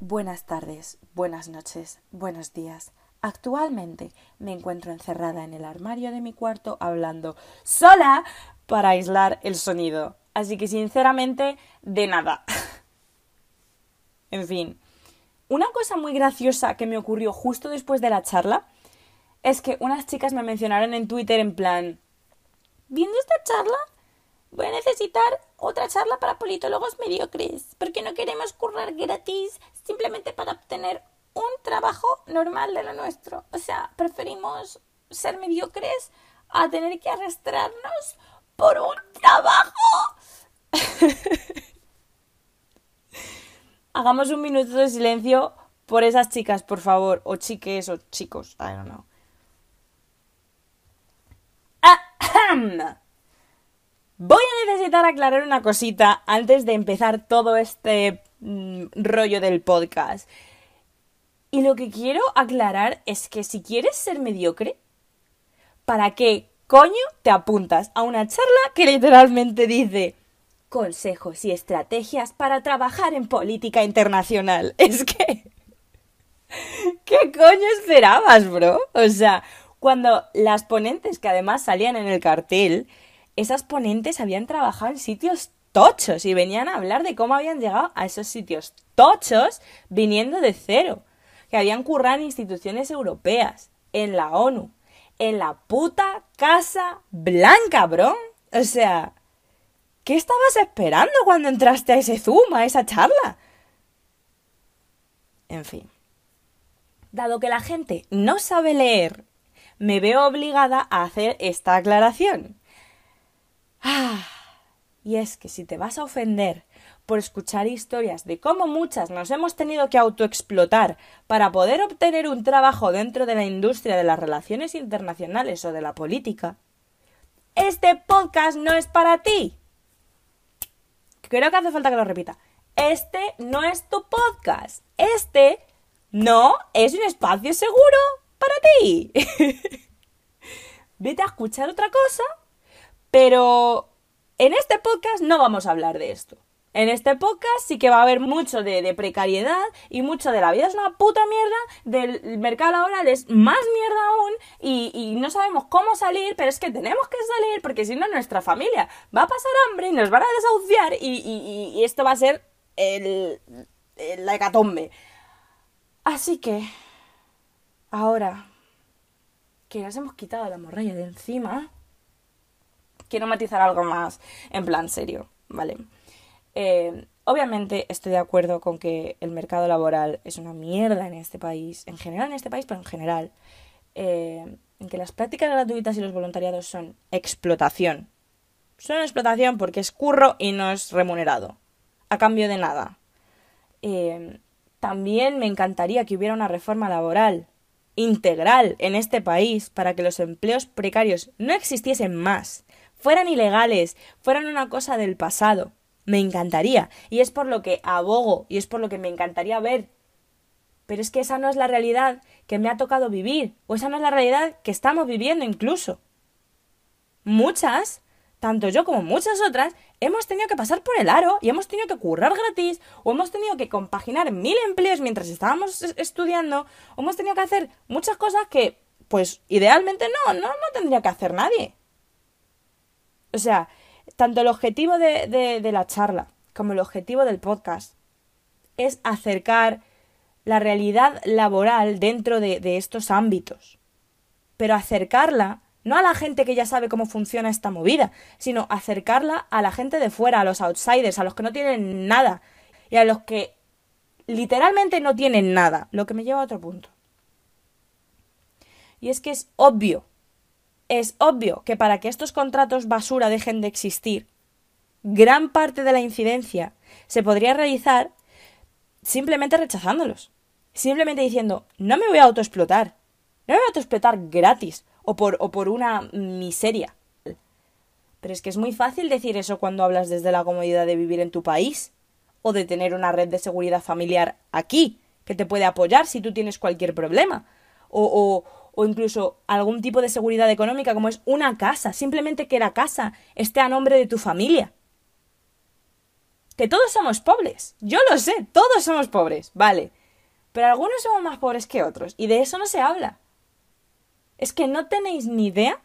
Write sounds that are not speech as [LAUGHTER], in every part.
Buenas tardes, buenas noches, buenos días. Actualmente me encuentro encerrada en el armario de mi cuarto hablando sola para aislar el sonido. Así que sinceramente, de nada. [LAUGHS] en fin, una cosa muy graciosa que me ocurrió justo después de la charla es que unas chicas me mencionaron en Twitter en plan, viendo esta charla, voy a necesitar otra charla para politólogos mediocres, porque no queremos currar gratis simplemente para obtener un trabajo normal de lo nuestro. O sea, preferimos ser mediocres a tener que arrastrarnos por un trabajo. [LAUGHS] Hagamos un minuto de silencio por esas chicas, por favor, o chiques o chicos, I don't know. [CLEARS THROAT] Voy a necesitar aclarar una cosita antes de empezar todo este mm, rollo del podcast. Y lo que quiero aclarar es que si quieres ser mediocre, ¿para qué coño te apuntas a una charla que literalmente dice consejos y estrategias para trabajar en política internacional? [LAUGHS] Es que... ¿Qué coño esperabas, bro? O sea, cuando las ponentes que además salían en el cartel, esas ponentes habían trabajado en sitios tochos y venían a hablar de cómo habían llegado a esos sitios tochos viniendo de cero, que habían currado en instituciones europeas, en la ONU, en la puta Casa Blanca, bro. O sea, ¿qué estabas esperando cuando entraste a ese Zoom, a esa charla? En fin. Dado que la gente no sabe leer me veo obligada a hacer esta aclaración. Ah, y es que si te vas a ofender por escuchar historias de cómo muchas nos hemos tenido que autoexplotar para poder obtener un trabajo dentro de la industria de las relaciones internacionales o de la política, este podcast no es para ti. Creo que hace falta que lo repita. Este no es tu podcast. Este no es un espacio seguro para ti. [LAUGHS] Vete a escuchar otra cosa, pero en este podcast no vamos a hablar de esto. En este podcast sí que va a haber mucho de, precariedad y mucho de la vida es una puta mierda, del mercado laboral es más mierda aún y, no sabemos cómo salir, pero es que tenemos que salir porque si no nuestra familia va a pasar hambre y nos van a desahuciar y, esto va a ser el, la hecatombe. Así que Ahora que nos hemos quitado la morralla de encima, quiero matizar algo más en plan serio, ¿vale? Eh, obviamente estoy de acuerdo con que el mercado laboral es una mierda en este país, en general en este país, pero en general, eh, en que las prácticas gratuitas y los voluntariados son explotación. Son explotación porque es curro y no es remunerado, a cambio de nada. Eh, también me encantaría que hubiera una reforma laboral integral en este país para que los empleos precarios no existiesen más, fueran ilegales, fueran una cosa del pasado. Me encantaría. Y es por lo que abogo y es por lo que me encantaría ver. Pero es que esa no es la realidad que me ha tocado vivir, o esa no es la realidad que estamos viviendo incluso. Muchas tanto yo como muchas otras, hemos tenido que pasar por el aro y hemos tenido que currar gratis, o hemos tenido que compaginar mil empleos mientras estábamos estudiando, o hemos tenido que hacer muchas cosas que, pues, idealmente no, no, no tendría que hacer nadie. O sea, tanto el objetivo de, de, la charla como el objetivo del podcast es acercar la realidad laboral dentro de, de estos ámbitos. Pero acercarla no a la gente que ya sabe cómo funciona esta movida, sino acercarla a la gente de fuera, a los outsiders, a los que no tienen nada y a los que literalmente no tienen nada, lo que me lleva a otro punto. Y es que es obvio, es obvio que para que estos contratos basura dejen de existir, gran parte de la incidencia se podría realizar simplemente rechazándolos, simplemente diciendo, no me voy a autoexplotar, no me voy a autoexplotar gratis, o por, o por una miseria. Pero es que es muy fácil decir eso cuando hablas desde la comodidad de vivir en tu país o de tener una red de seguridad familiar aquí que te puede apoyar si tú tienes cualquier problema. O, o, incluso algún tipo de seguridad económica como es una casa, simplemente que la casa esté a nombre de tu familia. Que todos somos pobres. Yo lo sé, todos somos pobres, vale. Pero algunos somos más pobres que otros. Y de eso no se habla. Es que no tenéis ni idea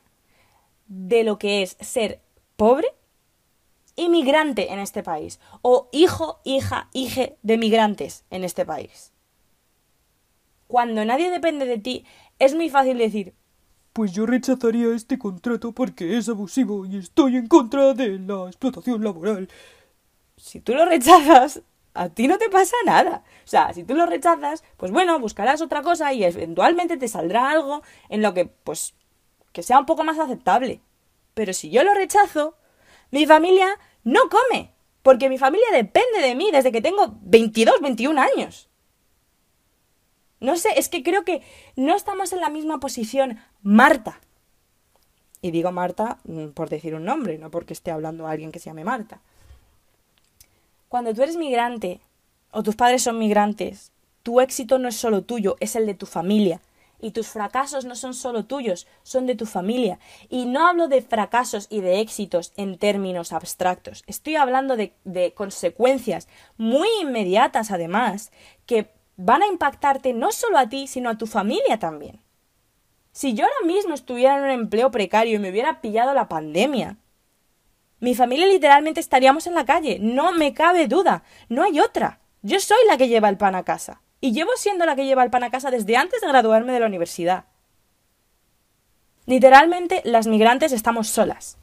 de lo que es ser pobre inmigrante en este país. O hijo, hija, hije de migrantes en este país. Cuando nadie depende de ti, es muy fácil decir, pues yo rechazaría este contrato porque es abusivo y estoy en contra de la explotación laboral. Si tú lo rechazas, a ti no te pasa nada. O sea, si tú lo rechazas, pues bueno, buscarás otra cosa y eventualmente te saldrá algo en lo que, pues, que sea un poco más aceptable. Pero si yo lo rechazo, mi familia no come, porque mi familia depende de mí desde que tengo 22, 21 años. No sé, es que creo que no estamos en la misma posición Marta. Y digo Marta mm, por decir un nombre, no porque esté hablando a alguien que se llame Marta. Cuando tú eres migrante o tus padres son migrantes, tu éxito no es solo tuyo, es el de tu familia. Y tus fracasos no son solo tuyos, son de tu familia. Y no hablo de fracasos y de éxitos en términos abstractos. Estoy hablando de, de consecuencias muy inmediatas, además, que van a impactarte no solo a ti, sino a tu familia también. Si yo ahora mismo estuviera en un empleo precario y me hubiera pillado la pandemia, mi familia literalmente estaríamos en la calle, no me cabe duda, no hay otra. Yo soy la que lleva el pan a casa. Y llevo siendo la que lleva el pan a casa desde antes de graduarme de la universidad. Literalmente, las migrantes estamos solas.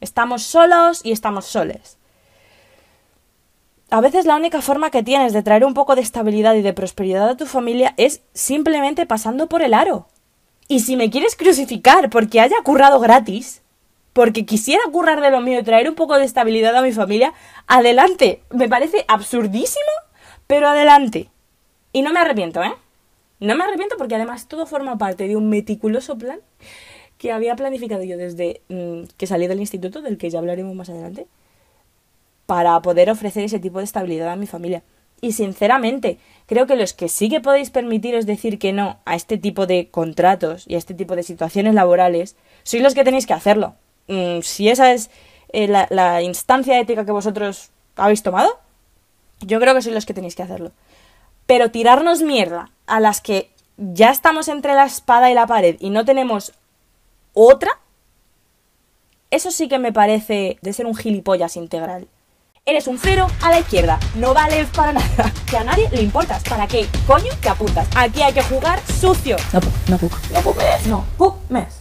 Estamos solos y estamos soles a veces la única forma que tienes de traer un poco de estabilidad y de prosperidad a tu familia es simplemente pasando por el aro. Y si me quieres crucificar porque haya currado gratis, porque quisiera currar de lo mío y traer un poco de estabilidad a mi familia, adelante. Me parece absurdísimo, pero adelante. Y no me arrepiento, ¿eh? No me arrepiento porque además todo forma parte de un meticuloso plan que había planificado yo desde mm, que salí del instituto, del que ya hablaremos más adelante para poder ofrecer ese tipo de estabilidad a mi familia. Y sinceramente, creo que los que sí que podéis permitiros decir que no a este tipo de contratos y a este tipo de situaciones laborales, sois los que tenéis que hacerlo. Mm, si esa es eh, la, la, instancia ética que vosotros habéis tomado, yo creo que sois los que tenéis que hacerlo. Pero tirarnos mierda a las que ya estamos entre la espada y la pared y no tenemos otra, eso sí que me parece de ser un gilipollas integral. Eres un cero a la izquierda, no vales para nada. Que a nadie le importas. ¿Para qué coño te apuntas? Aquí hay que jugar sucio. No, no, puc. No puc més. No, puc més.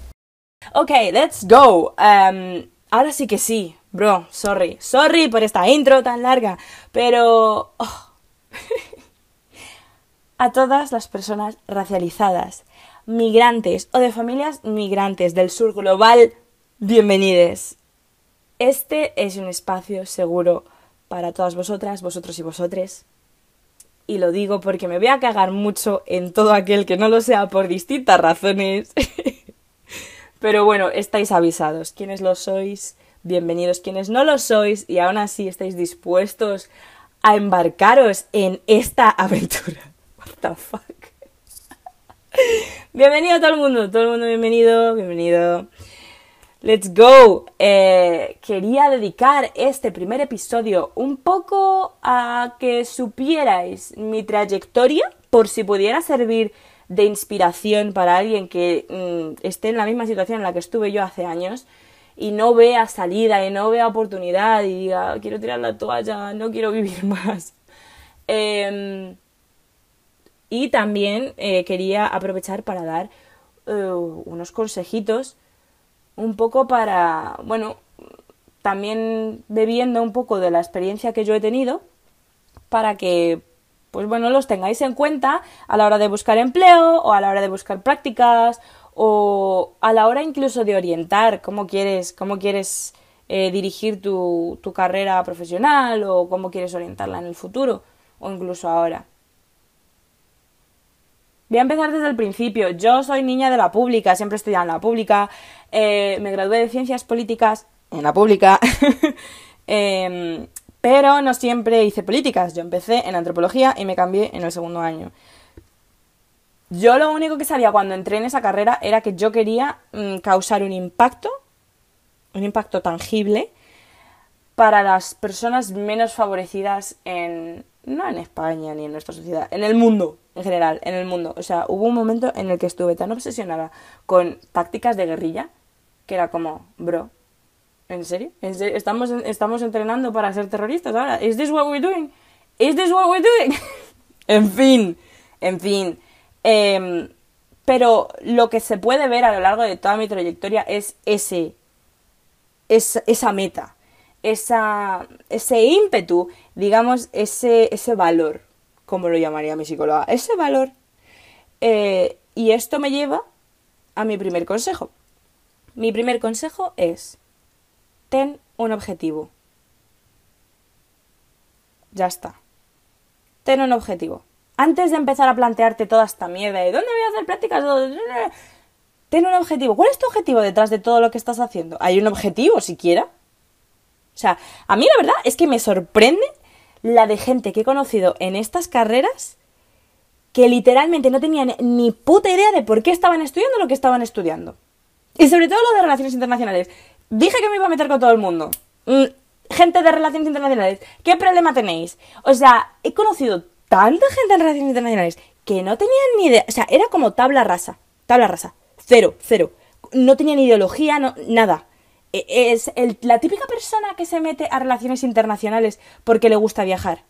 Ok, let's go. Um, ahora sí que sí, bro. Sorry. Sorry por esta intro tan larga. Pero... Oh. [LAUGHS] a todas las personas racializadas, migrantes o de familias migrantes del sur global, bienvenidos. Este es un espacio seguro para todas vosotras, vosotros y vosotres. Y lo digo porque me voy a cagar mucho en todo aquel que no lo sea por distintas razones. [LAUGHS] Pero bueno, estáis avisados. Quienes lo sois, bienvenidos. Quienes no lo sois y aún así estáis dispuestos a embarcaros en esta aventura. [LAUGHS] What the fuck. [LAUGHS] Bienvenido a todo el mundo, todo el mundo bienvenido, bienvenido. Let's go. Eh, quería dedicar este primer episodio un poco a que supierais mi trayectoria, por si pudiera servir de inspiración para alguien que mm, esté en la misma situación en la que estuve yo hace años y no vea salida y no vea oportunidad y diga quiero tirar la toalla, no quiero vivir [LAUGHS] más. Em, y también eh, quería aprovechar para dar eh, unos consejitos un poco para, bueno, también bebiendo un poco de la experiencia que yo he tenido para que pues bueno, los tengáis en cuenta a la hora de buscar empleo o a la hora de buscar prácticas o a la hora incluso de orientar cómo quieres, cómo quieres eh, dirigir tu, tu carrera profesional o cómo quieres orientarla en el futuro o incluso ahora. Voy a empezar desde el principio. Yo soy niña de la pública, siempre estoy en la pública. Eh, me gradué de ciencias políticas en la pública. [LAUGHS] Em, pero no siempre hice políticas. Yo empecé en antropología y me cambié en el segundo año. Yo lo único que sabía cuando entré en esa carrera era que yo quería mm, causar un impacto, un impacto tangible, para las personas menos favorecidas en... no en España ni en nuestra sociedad, en el mundo, en general, en el mundo. O sea, hubo un momento en el que estuve tan obsesionada con tácticas de guerrilla que era como, bro, ¿en serio? ¿En? ¿Estamos, estamos entrenando para ser terroristas ahora? ¿Is this what we're doing? ¿Is this what we're doing? [LAUGHS] en fin, en fin. Em, pero lo que se puede ver a lo largo de toda mi trayectoria es ese, esa, esa meta esa, ese ímpetu, digamos, ese, ese valor, como lo llamaría mi psicóloga, ese valor. Eh, y esto me lleva a mi primer consejo. Mi primer consejo es, ten un objetivo. Ya está. Ten un objetivo. Antes de empezar a plantearte toda esta mierda de dónde voy a hacer prácticas, ten un objetivo. ¿Cuál es tu objetivo detrás de todo lo que estás haciendo? ¿Hay un objetivo siquiera? O sea, a mí la verdad es que me sorprende la de gente que he conocido en estas carreras que literalmente no tenían ni puta idea de por qué estaban estudiando lo que estaban estudiando. Y sobre todo lo de relaciones internacionales. Dije que me iba a meter con todo el mundo. Mm, gente de relaciones internacionales, ¿qué problema tenéis? O sea, he conocido tanta gente en relaciones internacionales que no tenían ni idea. O sea, era como tabla rasa. Tabla rasa. Cero, cero. No tenían ideología, no, nada. E, es la típica persona que se mete a relaciones internacionales porque le gusta viajar.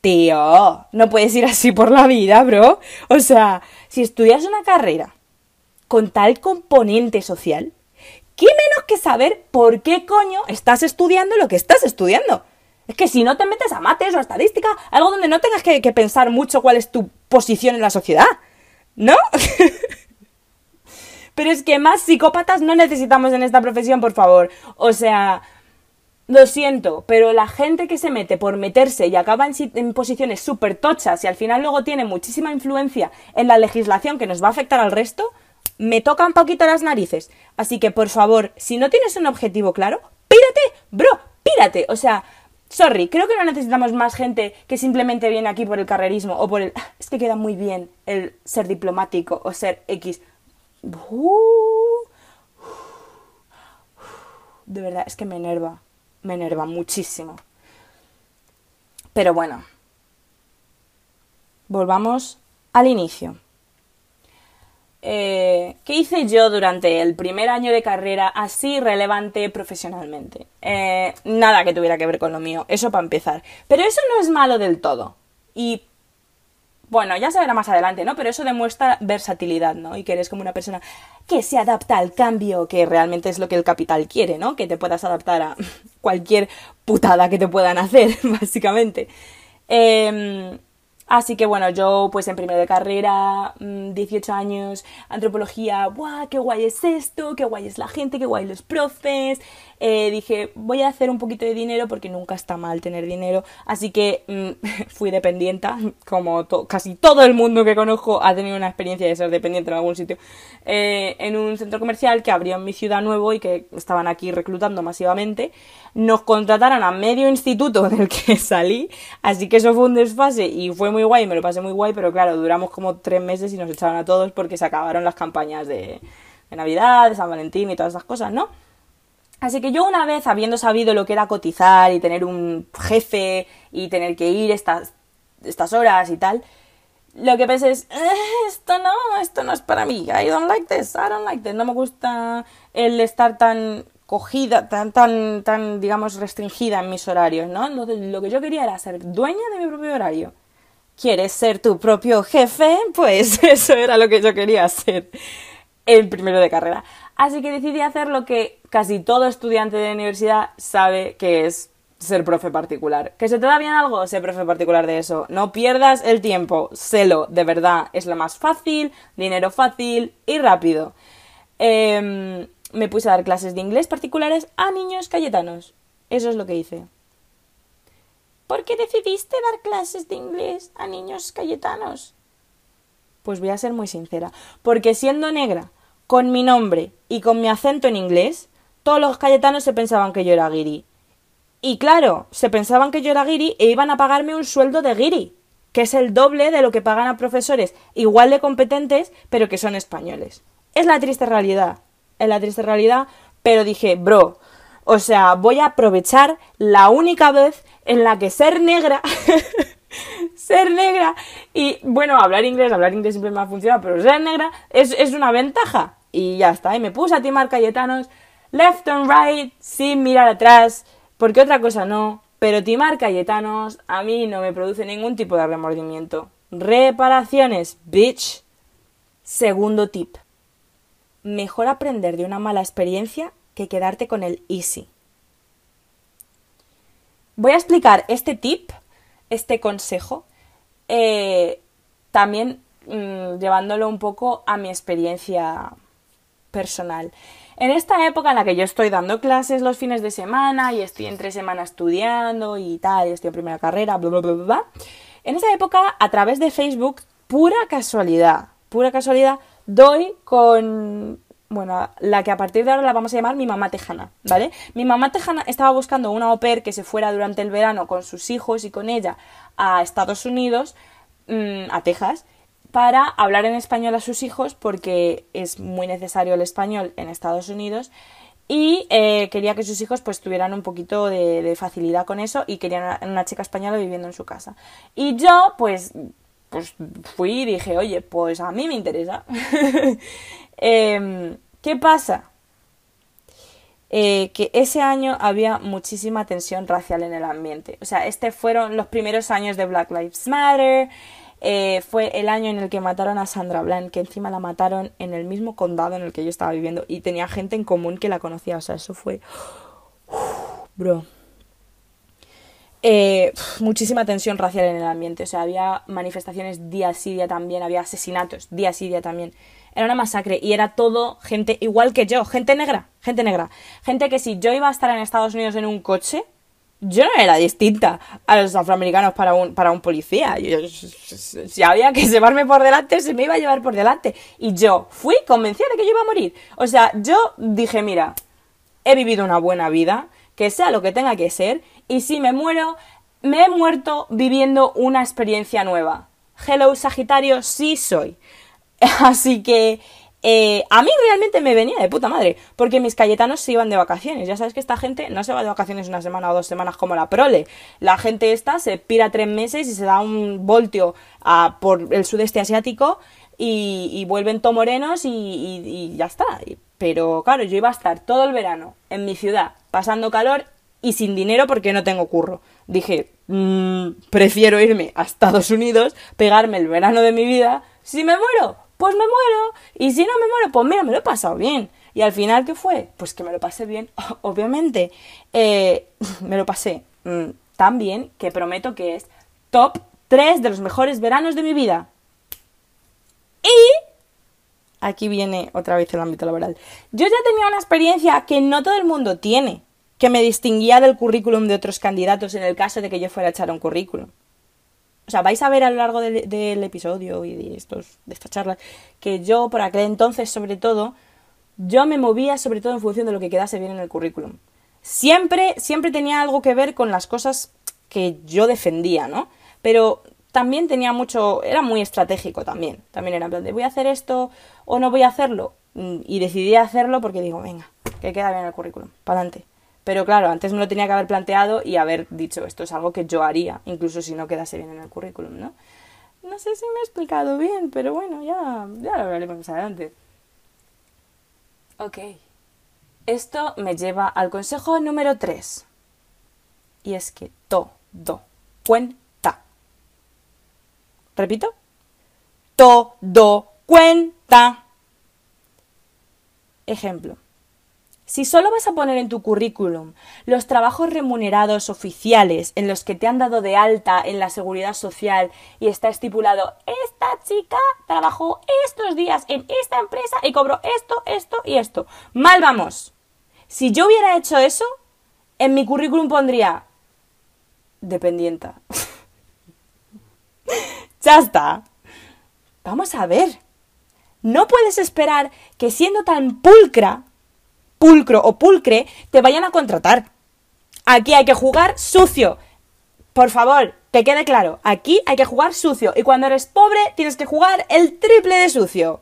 Tío, no puedes ir así por la vida, bro. O sea, si estudias una carrera con tal componente social, ¿qué menos que saber por qué coño estás estudiando lo que estás estudiando? Es que si no te metes a mates o a estadística, algo donde no tengas que, que pensar mucho cuál es tu posición en la sociedad, ¿no? [LAUGHS] Pero es que más psicópatas no necesitamos en esta profesión, por favor. O sea, lo siento, pero la gente que se mete por meterse y acaba en, posiciones súper tochas y al final luego tiene muchísima influencia en la legislación que nos va a afectar al resto, me toca un poquito las narices. Así que, por favor, si no tienes un objetivo claro, pírate, bro, pírate. O sea, sorry, creo que no necesitamos más gente que simplemente viene aquí por el carrerismo o por el... Ah, es que queda muy bien el ser diplomático o ser X. De verdad, es que me enerva. Me enerva muchísimo. Pero bueno. Volvamos al inicio. Eh, ¿Qué hice yo durante el primer año de carrera así relevante profesionalmente? Eh, nada que tuviera que ver con lo mío, eso para empezar. Pero eso no es malo del todo. Y bueno, ya se verá más adelante, ¿no? Pero eso demuestra versatilidad, ¿no? Y que eres como una persona que se adapta al cambio, que realmente es lo que el capital quiere, ¿no? Que te puedas adaptar a [LAUGHS] cualquier putada que te puedan hacer, [LAUGHS] básicamente. Eh, Así que bueno, yo pues en primero de carrera, 18 mm, años, antropología, ¡guau! ¡Qué guay es esto! ¡Qué guay es la gente! ¡Qué guay los profes! Eh, dije, voy a hacer un poquito de dinero porque nunca está mal tener dinero. Así que mm, [LAUGHS] fui dependienta, como casi todo el mundo que conozco ha tenido una experiencia de ser dependiente en algún sitio, eh, en un centro comercial que abrió en mi ciudad nuevo y que estaban aquí reclutando masivamente nos contrataron a medio instituto [LAUGHS] del que salí, así que eso fue un desfase y fue muy guay, me lo pasé muy guay, pero claro, duramos como tres meses y nos echaron a todos porque se acabaron las campañas de, de Navidad, de San Valentín y todas esas cosas, ¿no? Así que yo una vez, habiendo sabido lo que era cotizar y tener un jefe y tener que ir estas, estas horas y tal, lo que pensé es, eh, esto no, esto no es para mí, I don't like this, I don't like this, no me gusta el estar tan cogida, tan, tan, tan, digamos, restringida en mis horarios, ¿no? Entonces, lo que yo quería era ser dueña de mi propio horario. ¿Quieres ser tu propio jefe? [LAUGHS] Pues eso era lo que yo quería hacer en primero de carrera. Así que decidí hacer lo que casi todo estudiante de universidad sabe que es ser profe particular. ¿Que se te da bien algo? Ser profe particular de eso. No pierdas el tiempo. Sélo, de verdad. Es lo más fácil, dinero fácil y rápido. Eh, me puse a dar clases de inglés particulares a niños cayetanos. Eso es lo que hice. ¿Por qué decidiste dar clases de inglés a niños cayetanos? Pues voy a ser muy sincera. Porque siendo negra, con mi nombre y con mi acento en inglés, todos los cayetanos se pensaban que yo era guiri. Y claro, se pensaban que yo era guiri e iban a pagarme un sueldo de guiri, que es el doble de lo que pagan a profesores igual de competentes, pero que son españoles. Es la triste realidad en la triste realidad, pero dije, bro, O sea, voy a aprovechar la única vez en la que ser negra, [LAUGHS] ser negra y, bueno, hablar inglés, hablar inglés siempre me ha funcionado, pero ser negra es, es una ventaja. Y ya está, y me puse a timar Cayetanos, left and right, sin mirar atrás, porque otra cosa no, pero timar Cayetanos a mí no me produce ningún tipo de remordimiento. Reparaciones, bitch. Segundo tip. Mejor aprender de una mala experiencia que quedarte con el easy. Voy a explicar este tip, este consejo, eh, también mm, llevándolo un poco a mi experiencia personal. En esta época en la que yo estoy dando clases los fines de semana y estoy entre semana estudiando y tal, y estoy en primera carrera, bla, bla, bla, bla, en esa época, a través de Facebook, pura casualidad, pura casualidad, doy con bueno, la que a partir de ahora la vamos a llamar mi mamá tejana, ¿vale? Mi mamá tejana estaba buscando una au pair que se fuera durante el verano con sus hijos y con ella a Estados Unidos, mmm, a Texas, para hablar en español a sus hijos porque es muy necesario el español en Estados Unidos y eh, quería que sus hijos pues tuvieran un poquito de, facilidad con eso y querían una, chica española viviendo en su casa. Y yo pues, pues fui y dije, oye, pues a mí me interesa. [LAUGHS] eh, ¿Qué pasa? Eh, que ese año había muchísima tensión racial en el ambiente. O sea, este fueron los primeros años de Black Lives Matter. Eh, fue el año en el que mataron a Sandra Bland, que encima la mataron en el mismo condado en el que yo estaba viviendo y tenía gente en común que la conocía. O sea, eso fue... Bro. Eh, muchísima tensión racial en el ambiente. O sea, había manifestaciones día sí día también, había asesinatos día sí día también. Era una masacre y era todo gente igual que yo, gente negra, gente negra. Gente que si yo iba a estar en Estados Unidos en un coche, yo no era distinta a los afroamericanos para un, para un policía. Si había que llevarme por delante, se me iba a llevar por delante. Y yo fui convencida de que yo iba a morir. O sea, yo dije, mira, he vivido una buena vida, que sea lo que tenga que ser, y si me muero, me he muerto viviendo una experiencia nueva. Hello, Sagitario, sí soy. [LAUGHS] Así que eh, a mí realmente me venía de puta madre, porque mis cayetanos se iban de vacaciones. Ya sabes que esta gente no se va de vacaciones una semana o dos semanas como la prole. La gente esta se pira tres meses y se da un voltio a, por el sudeste asiático y, vuelven to morenos y, ya está. Pero claro, yo iba a estar todo el verano en mi ciudad, pasando calor y sin dinero porque no tengo curro. Dije, mmm, prefiero irme a Estados Unidos, pegarme el verano de mi vida. Si me muero, pues me muero. Y si no me muero, pues mira, me lo he pasado bien. Y al final, ¿qué fue? Pues que me lo pasé bien, [LAUGHS] obviamente. Eh, [LAUGHS] me lo pasé mmm, tan bien que prometo que es top 3 de los mejores veranos de mi vida. Y aquí viene otra vez el ámbito laboral. Yo ya tenía una experiencia que no todo el mundo tiene, que me distinguía del currículum de otros candidatos en el caso de que yo fuera a echar un currículum. O sea, vais a ver a lo largo del, episodio y de, estos, de estas charlas que yo, por aquel entonces, sobre todo, yo me movía sobre todo en función de lo que quedase bien en el currículum. Siempre, siempre tenía algo que ver con las cosas que yo defendía, ¿no? Pero también tenía mucho, era muy estratégico también. También era en plan de voy a hacer esto o no voy a hacerlo. Y decidí hacerlo porque digo, venga, que queda bien en el currículum, para adelante. Pero claro, antes me lo tenía que haber planteado y haber dicho, esto es algo que yo haría, incluso si no quedase bien en el currículum, ¿no? No sé si me he explicado bien, pero bueno, ya, ya lo hablaremos más adelante. Ok. Esto me lleva al consejo número 3. Y es que todo cuenta. Repito. Todo cuenta. Ejemplo. Si solo vas a poner en tu currículum los trabajos remunerados oficiales en los que te han dado de alta en la seguridad social y está estipulado, esta chica trabajó estos días en esta empresa y cobró esto, esto y esto. Mal vamos. Si yo hubiera hecho eso, en mi currículum pondría dependienta. [LAUGHS] ya está. Vamos a ver. No puedes esperar que siendo tan pulcra pulcro o pulcre te vayan a contratar. Aquí hay que jugar sucio. Por favor, que quede claro, aquí hay que jugar sucio y cuando eres pobre tienes que jugar el triple de sucio.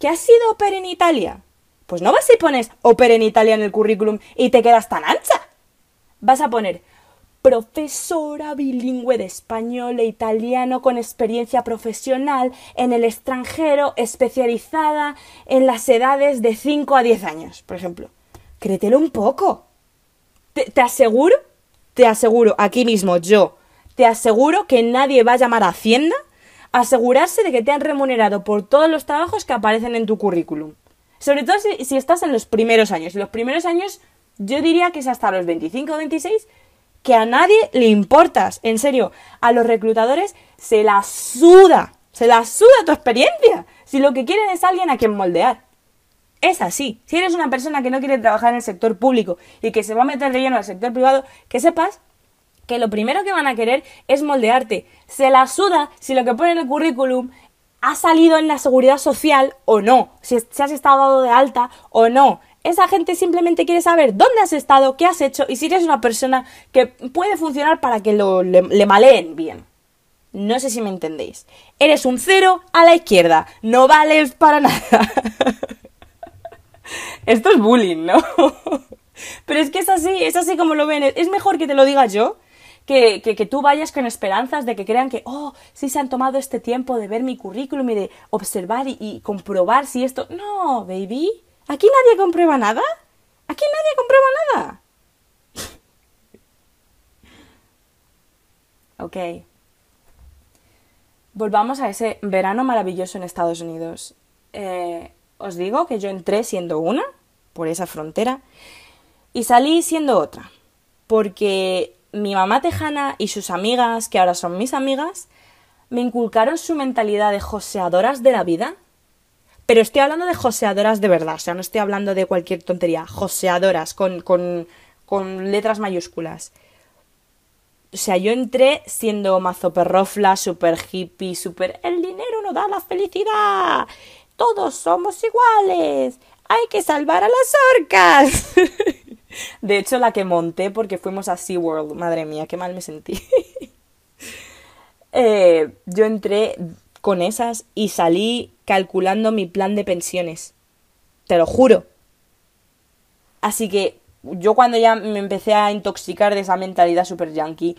¿Que has sido per en Italia? Pues no vas y pones ópera en Italia en el currículum y te quedas tan ancha. Vas a poner profesora bilingüe de español e italiano con experiencia profesional en el extranjero, especializada en las edades de 5 a 10 años, por ejemplo. Créetelo un poco. Te, aseguro, te aseguro, aquí mismo yo, te aseguro que nadie va a llamar a Hacienda a asegurarse de que te han remunerado por todos los trabajos que aparecen en tu currículum. Sobre todo si, estás en los primeros años. Los primeros años yo diría que es hasta los 25 o 26 que a nadie le importas. En serio, a los reclutadores se la suda, se la suda tu experiencia. Si lo que quieren es alguien a quien moldear. Es así. Si eres una persona que no quiere trabajar en el sector público y que se va a meter de lleno al sector privado, que sepas que lo primero que van a querer es moldearte. Se la suda si lo que pone en el currículum ha salido en la seguridad social o no, si, has estado dado de alta o no. Esa gente simplemente quiere saber dónde has estado, qué has hecho y si eres una persona que puede funcionar para que lo, le, le maleen bien. No sé si me entendéis. Eres un cero a la izquierda. No vales para nada. [LAUGHS] Esto es bullying, ¿no? [LAUGHS] Pero es que es así, es así como lo ven. Es mejor que te lo diga yo que, que, tú vayas con esperanzas de que crean que, oh, sí se han tomado este tiempo de ver mi currículum y de observar y comprobar si esto... No, baby. Aquí nadie comprueba nada. Aquí nadie comprueba nada. [LAUGHS] ok. Volvamos a ese verano maravilloso en Estados Unidos. Eh, os digo que yo entré siendo una, por esa frontera, y salí siendo otra. Porque mi mamá tejana y sus amigas, que ahora son mis amigas, me inculcaron su mentalidad de joseadoras de la vida. Pero estoy hablando de joseadoras de verdad, o sea, no estoy hablando de cualquier tontería, joseadoras con, con, con letras mayúsculas. O sea, yo entré siendo mazo perrofla, super hippie, super... El dinero no da la felicidad. Todos somos iguales. Hay que salvar a las orcas. [LAUGHS] De hecho, la que monté porque fuimos a SeaWorld. Madre mía, qué mal me sentí. [LAUGHS] eh, yo entré con esas y salí calculando mi plan de pensiones. Te lo juro. Así que yo cuando ya me empecé a intoxicar de esa mentalidad super yankee,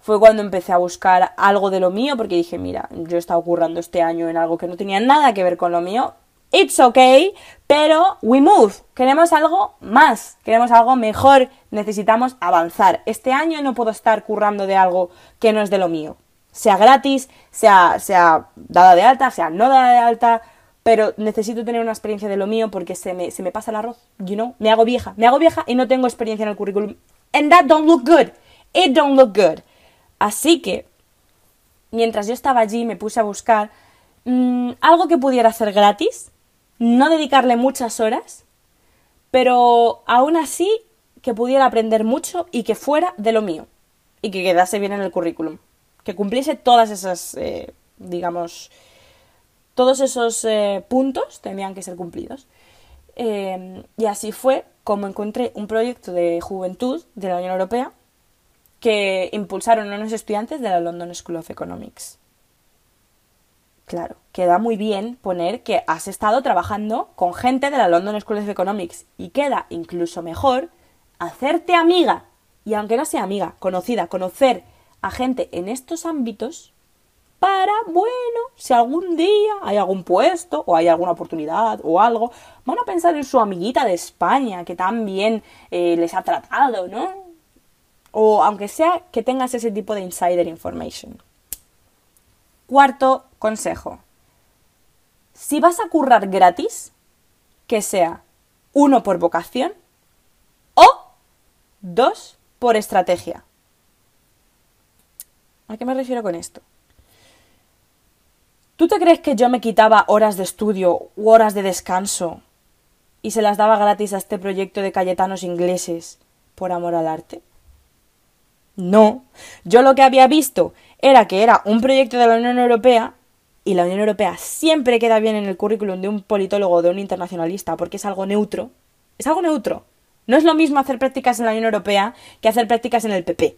fue cuando empecé a buscar algo de lo mío, porque dije, mira, yo he estado currando este año en algo que no tenía nada que ver con lo mío, it's okay, pero we move. Queremos algo más, queremos algo mejor, necesitamos avanzar. Este año no puedo estar currando de algo que no es de lo mío. Sea gratis, sea, sea dada de alta, sea no dada de alta, pero necesito tener una experiencia de lo mío porque se me, se me pasa el arroz, you know, me hago vieja, me hago vieja y no tengo experiencia en el currículum. And that don't look good. It don't look good. Así que, mientras yo estaba allí, me puse a buscar mmm, algo que pudiera hacer gratis, no dedicarle muchas horas, pero aún así que pudiera aprender mucho y que fuera de lo mío y que quedase bien en el currículum, que cumpliese todas esas, eh, digamos, todos esos eh, puntos tenían que ser cumplidos. Eh, y así fue como encontré un proyecto de juventud de la Unión Europea que impulsaron unos estudiantes de la London School of Economics. Claro, queda muy bien poner que has estado trabajando con gente de la London School of Economics y queda incluso mejor hacerte amiga, y aunque no sea amiga, conocida, conocer a gente en estos ámbitos para, bueno, si algún día hay algún puesto o hay alguna oportunidad o algo, van a pensar en su amiguita de España que también eh, les ha tratado, ¿no? O aunque sea que tengas ese tipo de insider information. Cuarto consejo. Si vas a currar gratis, que sea uno por vocación o dos por estrategia. ¿A qué me refiero con esto? ¿Tú te crees que yo me quitaba horas de estudio u horas de descanso y se las daba gratis a este proyecto de cayetanos ingleses por amor al arte? No, yo lo que había visto era que era un proyecto de la Unión Europea y la Unión Europea siempre queda bien en el currículum de un politólogo o de un internacionalista porque es algo neutro. Es algo neutro. No es lo mismo hacer prácticas en la Unión Europea que hacer prácticas en el PP.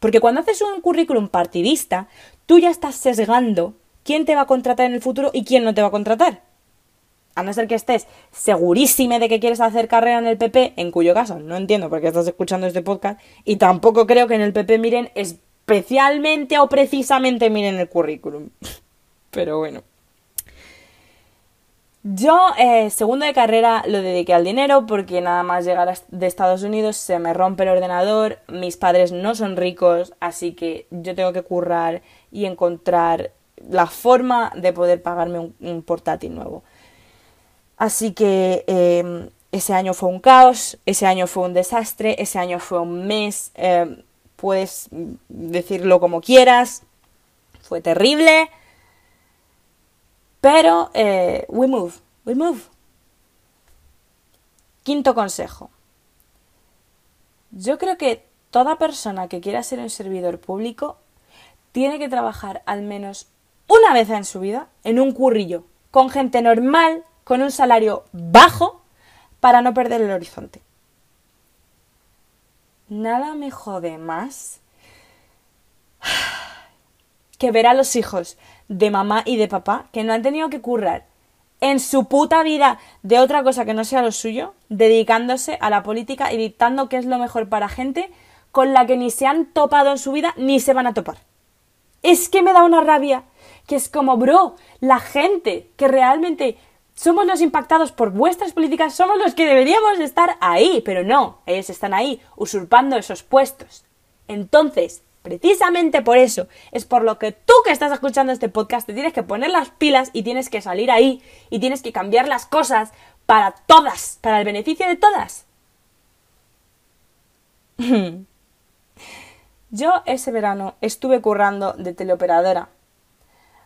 Porque cuando haces un currículum partidista, tú ya estás sesgando quién te va a contratar en el futuro y quién no te va a contratar. a no ser que estés segurísime de que quieres hacer carrera en el PP, en cuyo caso no entiendo por qué estás escuchando este podcast, y tampoco creo que en el PP miren especialmente o precisamente miren el currículum. [LAUGHS] Pero bueno. Yo, eh, segundo de carrera, lo dediqué al dinero porque nada más llegar de Estados Unidos se me rompe el ordenador, mis padres no son ricos, así que yo tengo que currar y encontrar la forma de poder pagarme un, portátil nuevo. Así que em, ese año fue un caos, ese año fue un desastre, ese año fue un mes, em, puedes decirlo como quieras, fue terrible, pero eh, we move, we move. Quinto consejo. Yo creo que toda persona que quiera ser un servidor público tiene que trabajar al menos una vez en su vida en un currillo con gente normal, con un salario bajo, para no perder el horizonte. Nada me jode más que ver a los hijos de mamá y de papá que no han tenido que currar en su puta vida de otra cosa que no sea lo suyo, dedicándose a la política y dictando qué es lo mejor para gente con la que ni se han topado en su vida ni se van a topar. Es que me da una rabia, que es como, bro, la gente que realmente somos los impactados por vuestras políticas, somos los que deberíamos estar ahí, pero no, ellos están ahí usurpando esos puestos. Entonces, Precisamente por eso es por lo que tú que estás escuchando este podcast te tienes que poner las pilas y tienes que salir ahí y tienes que cambiar las cosas para todas, para el beneficio de todas. [LAUGHS] Yo ese verano estuve currando de teleoperadora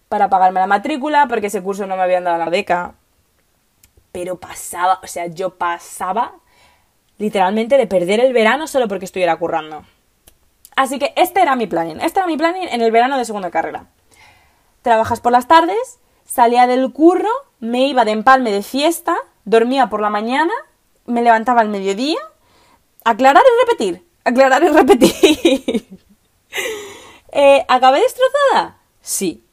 para pagarme la matrícula porque ese curso no me habían dado la beca. Pero pasaba, o sea, yo pasaba literalmente de perder el verano solo porque estuviera currando. Así que este era mi planning. Este era mi planning en el verano de segunda carrera. Trabajas por las tardes, salía del curro, me iba de empalme de fiesta, dormía por la mañana, me levantaba al mediodía, aclarar y repetir, aclarar y repetir. [LAUGHS] eh, ¿Acabé destrozada? Sí.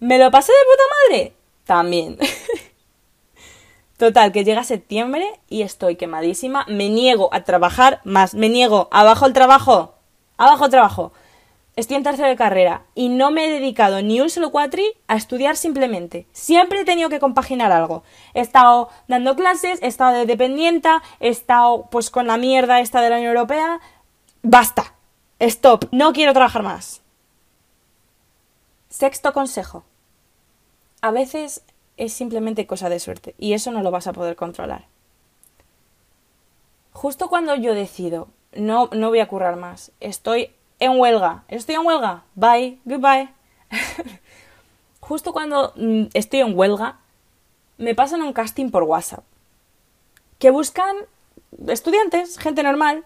¿Me lo pasé de puta madre? También. [LAUGHS] Total, que llega septiembre y estoy quemadísima, me niego a trabajar más, me niego, abajo el trabajo, abajo trabajo. Estoy en tercera de carrera y no me he dedicado ni un solo cuatri a estudiar simplemente. Siempre he tenido que compaginar algo. He estado dando clases, he estado de dependienta, he estado pues con la mierda esta de la Unión Europea. Basta. Stop. No quiero trabajar más. Sexto consejo. A veces es simplemente cosa de suerte y eso no lo vas a poder controlar. Justo cuando yo decido, no, no voy a currar más. Estoy en huelga. Estoy en huelga. Bye. Goodbye. [LAUGHS] Justo cuando mm, estoy en huelga, me pasan un casting por WhatsApp. Que buscan estudiantes, gente normal,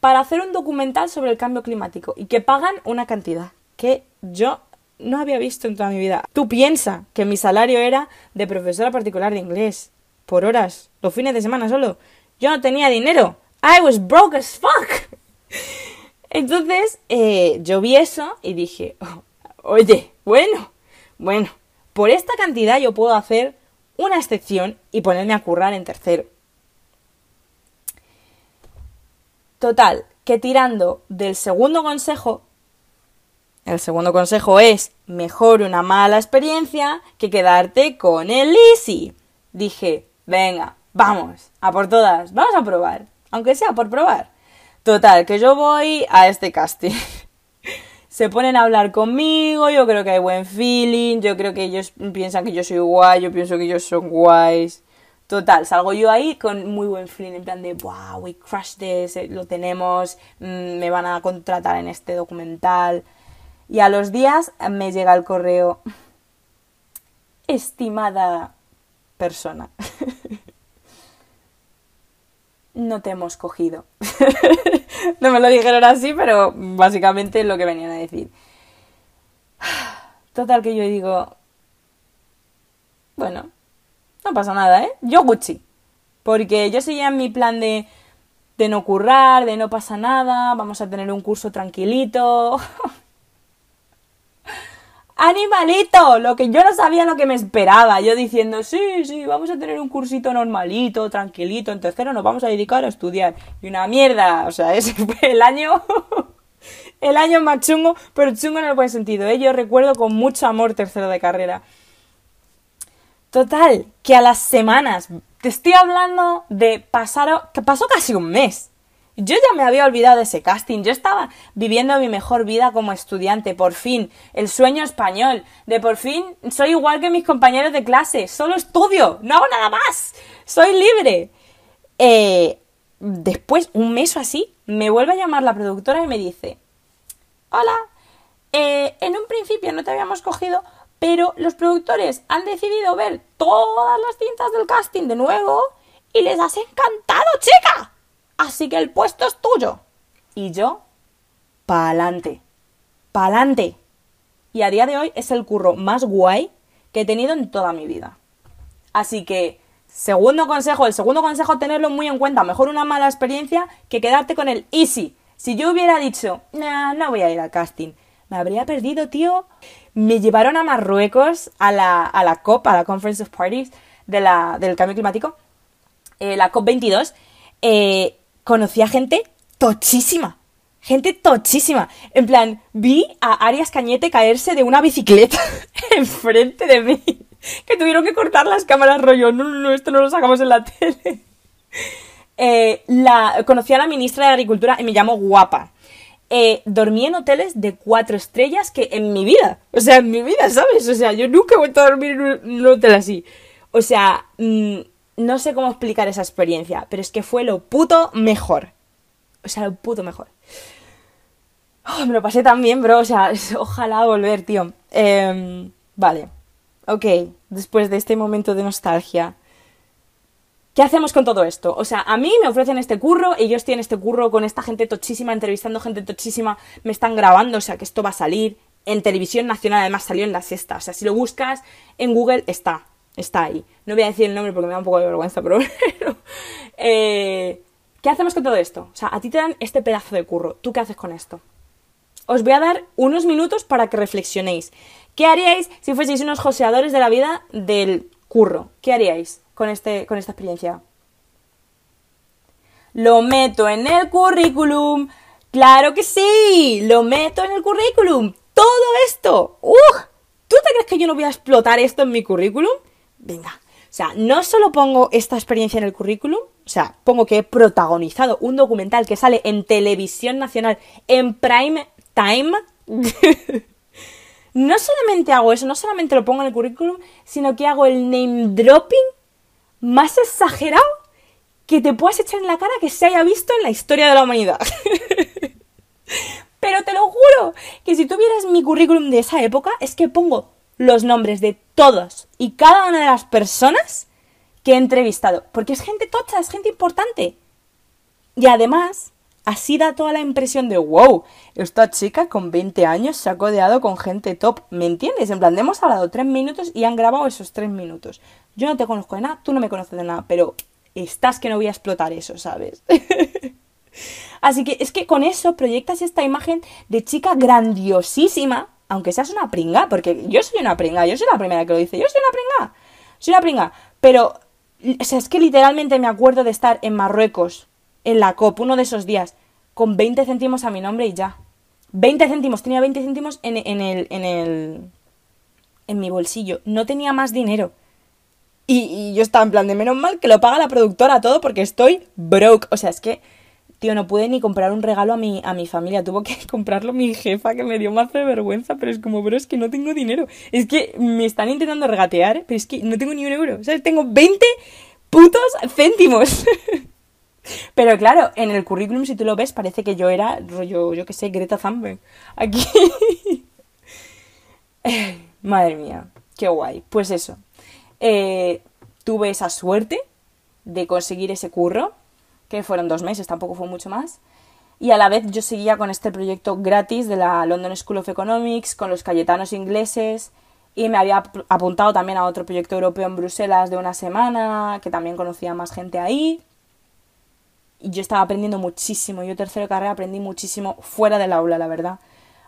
para hacer un documental sobre el cambio climático y que pagan una cantidad que yo no había visto en toda mi vida. Tú piensa que mi salario era de profesora particular de inglés, por horas, los fines de semana solo. Yo no tenía dinero. I was broke as fuck. [LAUGHS] Entonces, eh, yo vi eso y dije, oh, oye, bueno, bueno, por esta cantidad yo puedo hacer una excepción y ponerme a currar en tercero. Total, que tirando del segundo consejo, el segundo consejo es mejor una mala experiencia que quedarte con el easy. Dije, venga, vamos, a por todas, vamos a probar aunque sea por probar. Total, que yo voy a este casting. [LAUGHS] Se ponen a hablar conmigo, yo creo que hay buen feeling, yo creo que ellos piensan que yo soy guay, yo pienso que ellos son guays. Total, salgo yo ahí con muy buen feeling, en plan de, wow, we crushed this, eh, lo tenemos, mm, me van a contratar en este documental. Y a los días me llega el correo, [LAUGHS] estimada persona. [LAUGHS] no te hemos cogido. [LAUGHS] no me lo dijeron así, pero básicamente es lo que venían a decir. Total que yo digo, bueno, no pasa nada, ¿eh? Yo Gucci. Porque yo seguía en mi plan de, de no currar, de no pasa nada, vamos a tener un curso tranquilito. [LAUGHS] ¡Animalito! Lo que yo no sabía lo que me esperaba. Yo diciendo, sí, sí, vamos a tener un cursito normalito, tranquilito. En tercero nos vamos a dedicar a estudiar. Y una mierda. O sea, ese [LAUGHS] fue el año. [LAUGHS] el año más chungo, pero chungo en el buen sentido. ¿eh? Yo recuerdo con mucho amor tercero de carrera. Total, que a las semanas, te estoy hablando de pasar, que pasó casi un mes. Yo ya me había olvidado de ese casting, yo estaba viviendo mi mejor vida como estudiante, por fin, el sueño español, de por fin soy igual que mis compañeros de clase, solo estudio, no hago nada más, soy libre. Eh, después, un mes o así, me vuelve a llamar la productora y me dice, hola, eh, en un principio no te habíamos cogido, pero los productores han decidido ver todas las cintas del casting de nuevo y les has encantado, chica. Así que el puesto es tuyo. Y yo, pa'lante. Pa'lante. Y a día de hoy es el curro más guay que he tenido en toda mi vida. Así que, segundo consejo, el segundo consejo, tenerlo muy en cuenta. Mejor una mala experiencia que quedarte con el easy. Si yo hubiera dicho, nah, no voy a ir al casting, me habría perdido, tío. Me llevaron a Marruecos a la, a la COP, a la Conference of Parties de la, del cambio climático, eh, la COP22. Eh, conocí a gente tochísima. Gente tochísima. En plan, vi a Arias Cañete caerse de una bicicleta [LAUGHS] enfrente de mí. Que tuvieron que cortar las cámaras rollo. No, no, no, esto no lo sacamos en la tele. Eh, conocí a la ministra de Agricultura y me llamó guapa. Eh, dormí en hoteles de cuatro estrellas que en mi vida. O sea, en mi vida, ¿sabes? O sea, yo nunca he vuelto a dormir en un, hotel así. O sea, mm, no sé cómo explicar esa experiencia, pero es que fue lo puto mejor. O sea, lo puto mejor. Oh, me lo pasé tan bro. O sea, ojalá volver, tío. Em, vale. Ok, después de este momento de nostalgia. ¿Qué hacemos con todo esto? O sea, a mí me ofrecen este curro, y yo estoy en este curro con esta gente tochísima, entrevistando gente tochísima, me están grabando, o sea, que esto va a salir. En televisión nacional, además, salió en la sexta. O sea, si lo buscas en Google, está está ahí. No voy a decir el nombre porque me da un poco de vergüenza, pero [LAUGHS] eh, ¿Qué hacemos con todo esto? O sea, a ti te dan este pedazo de curro. ¿Tú qué haces con esto? Os voy a dar unos minutos para que reflexionéis. ¿Qué haríais si fueseis unos joseadores de la vida del curro? ¿Qué haríais con, este, con esta experiencia? Lo meto en el currículum. Claro que sí, lo meto en el currículum. Todo esto. ¡Uh! ¿Tú te crees que yo no voy a explotar esto en mi currículum? Venga. O sea, no solo pongo esta experiencia en el currículum, o sea, pongo que he protagonizado un documental que sale en televisión nacional en prime time. [LAUGHS] no solamente hago eso, no solamente lo pongo en el currículum, sino que hago el name dropping más exagerado que te puedas echar en la cara que se haya visto en la historia de la humanidad. [LAUGHS] Pero te lo juro que si tuvieras mi currículum de esa época, es que pongo los nombres de todos y cada una de las personas que he entrevistado. Porque es gente tocha, es gente importante. Y además, así da toda la impresión de, wow, esta chica con 20 años se ha codeado con gente top. ¿Me entiendes? En plan, hemos hablado tres minutos y han grabado esos tres minutos. Yo no te conozco de nada, tú no me conoces de nada, pero estás que no voy a explotar eso, ¿sabes? [LAUGHS] Así que es que con eso proyectas esta imagen de chica grandiosísima aunque seas una pringa, porque yo soy una pringa, yo soy la primera que lo dice, yo soy una pringa, soy una pringa, pero, o sea, es que literalmente me acuerdo de estar en Marruecos, en la COP, uno de esos días, con 20 céntimos a mi nombre y ya. 20 céntimos, tenía 20 céntimos en, en el, en el, en mi bolsillo, no tenía más dinero. Y, y yo estaba en plan de menos mal que lo paga la productora todo porque estoy broke. O sea, es que Tío, no pude ni comprar un regalo a mi, a mi familia. Tuvo que [LAUGHS] comprarlo mi jefa, que me dio más de vergüenza. Pero es como, bro, es que no tengo dinero. Es que me están intentando regatear, pero es que no tengo ni un euro. ¿Sabes? Tengo 20 putos céntimos. [LAUGHS] Pero claro, en el currículum, si tú lo ves, parece que yo era rollo, yo qué sé, Greta Thunberg. Aquí. [LAUGHS] Madre mía, qué guay. Pues eso. Eh, tuve esa suerte de conseguir ese curro que fueron dos meses, tampoco fue mucho más. Y a la vez yo seguía con este proyecto gratis de la London School of Economics, con los cayetanos ingleses, y me había apuntado también a otro proyecto europeo en Bruselas de una semana, que también conocía más gente ahí. Y yo estaba aprendiendo muchísimo. Yo tercero de carrera aprendí muchísimo fuera del aula, la verdad.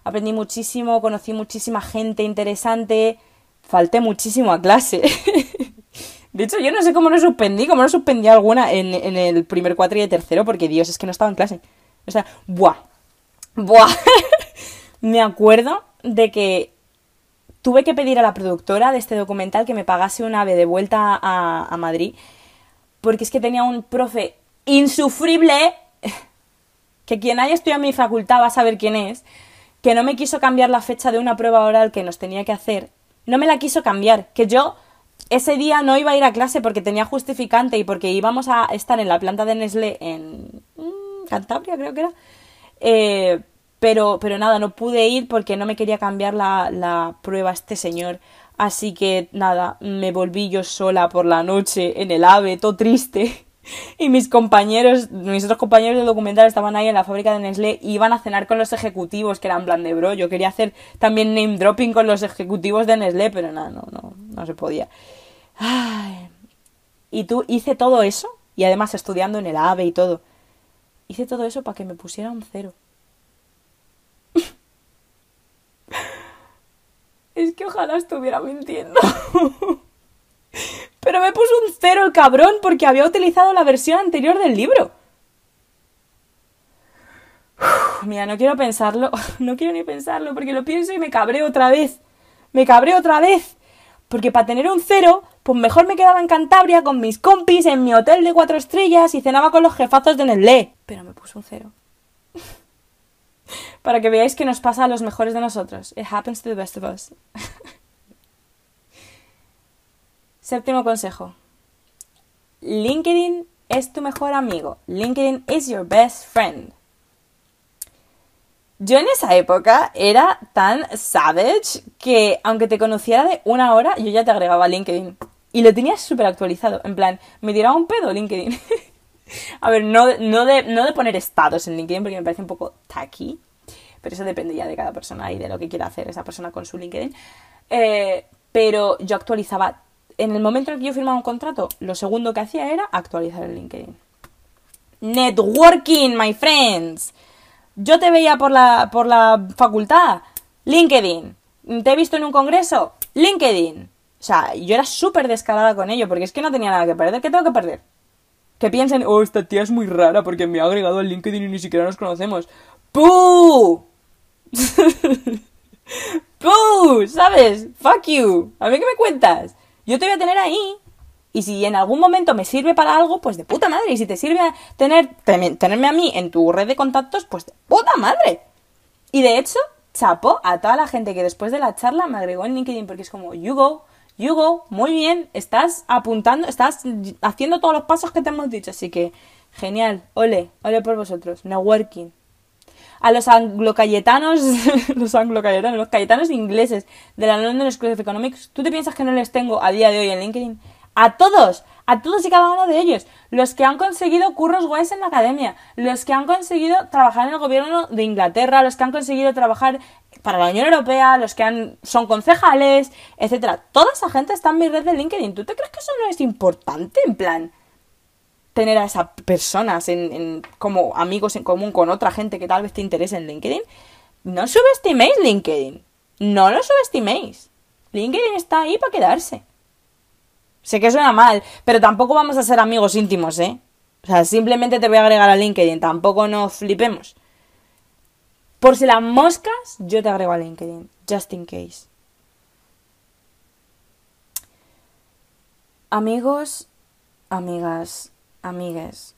aprendí muchísimo, conocí muchísima gente interesante, falté muchísimo a clase. [LAUGHS] De hecho, yo no sé cómo no suspendí, cómo no suspendí alguna en, en el primer cuatri de tercero, porque Dios, es que no estaba en clase. O sea, buah, buah. [LAUGHS] me acuerdo de que tuve que pedir a la productora de este documental que me pagase un ave de vuelta a, a Madrid, porque es que tenía un profe insufrible, que quien haya estudiado en mi facultad va a saber quién es, que no me quiso cambiar la fecha de una prueba oral que nos tenía que hacer. No me la quiso cambiar, que yo ese día no iba a ir a clase porque tenía justificante y porque íbamos a estar en la planta de Nestlé en mm, Cantabria, creo que era. Eh, pero, pero nada, no pude ir porque no me quería cambiar la, la prueba este señor. Así que nada, me volví yo sola por la noche en el AVE, todo triste. [LAUGHS] Y mis compañeros, mis otros compañeros de documental estaban ahí en la fábrica de Nestlé y iban a cenar con los ejecutivos, que eran plan de bro. Yo quería hacer también name dropping con los ejecutivos de Nestlé, pero nada, no, no, no se podía. Ay. Y tú hice todo eso, y además estudiando en el AVE y todo. Hice todo eso para que me pusiera un cero. [LAUGHS] es que ojalá estuviera mintiendo. [LAUGHS] Pero me puso un cero el cabrón porque había utilizado la versión anterior del libro. Mira, no quiero pensarlo, [LAUGHS] no quiero ni pensarlo porque lo pienso y me cabreo otra vez. Me cabreo otra vez. Porque para tener un cero, pues mejor me quedaba en Cantabria con mis compis en mi hotel de cuatro estrellas y cenaba con los jefazos de Nestlé. Pero me puso un cero. [LAUGHS] para que veáis que nos pasa a los mejores de nosotros. It happens to the best of us. [LAUGHS] Séptimo consejo. LinkedIn es tu mejor amigo. LinkedIn is your best friend. Yo en esa época era tan savage que aunque te conociera de una hora, yo ya te agregaba a LinkedIn. Y lo tenías súper actualizado. En plan, me tiraba un pedo LinkedIn. [LAUGHS] a ver, no, no, de, no de poner estados en LinkedIn porque me parece un poco tacky. Pero eso depende ya de cada persona y de lo que quiera hacer esa persona con su LinkedIn. Eh, pero yo actualizaba en el momento en el que yo firmaba un contrato, lo segundo que hacía era actualizar el LinkedIn. Networking, my friends. Yo te veía por la, por la facultad, LinkedIn. Te he visto en un congreso, LinkedIn. O sea, yo era súper descarada con ello, porque es que no tenía nada que perder. ¿Qué tengo que perder? Que piensen, oh, esta tía es muy rara porque me ha agregado al LinkedIn y ni siquiera nos conocemos. ¡Puh! [LAUGHS] ¡Puh! ¿Sabes? Fuck you. ¿A mí qué me cuentas? Yo te voy a tener ahí. Y si en algún momento me sirve para algo, pues de puta madre. Y si te sirve tener, tenerme a mí en tu red de contactos, pues de puta madre. Y de hecho, chapo a toda la gente que después de la charla me agregó en LinkedIn porque es como, you go, you go, muy bien, estás apuntando, estás haciendo todos los pasos que te hemos dicho. Así que, genial, ole, ole por vosotros, networking. A los anglo-cayetanos, [LAUGHS] los anglo-cayetanos, los cayetanos ingleses de la London School of Economics, ¿tú te piensas que no les tengo a día de hoy en LinkedIn? A todos, a todos y cada uno de ellos. Los que han conseguido curros guays en la academia, los que han conseguido trabajar en el gobierno de Inglaterra, los que han conseguido trabajar para la Unión Europea, los que son concejales, etcétera. Toda esa gente está en mi red de LinkedIn. ¿Tú te crees que eso no es importante? En plan, tener a esas personas como amigos en común con otra gente que tal vez te interese en LinkedIn. No subestiméis LinkedIn. No lo subestiméis. LinkedIn está ahí para quedarse. Sé que suena mal, pero tampoco vamos a ser amigos íntimos, ¿eh? O sea, simplemente te voy a agregar a LinkedIn, tampoco nos flipemos. Por si las moscas, yo te agrego a LinkedIn, just in case. Amigos, amigas, amigues,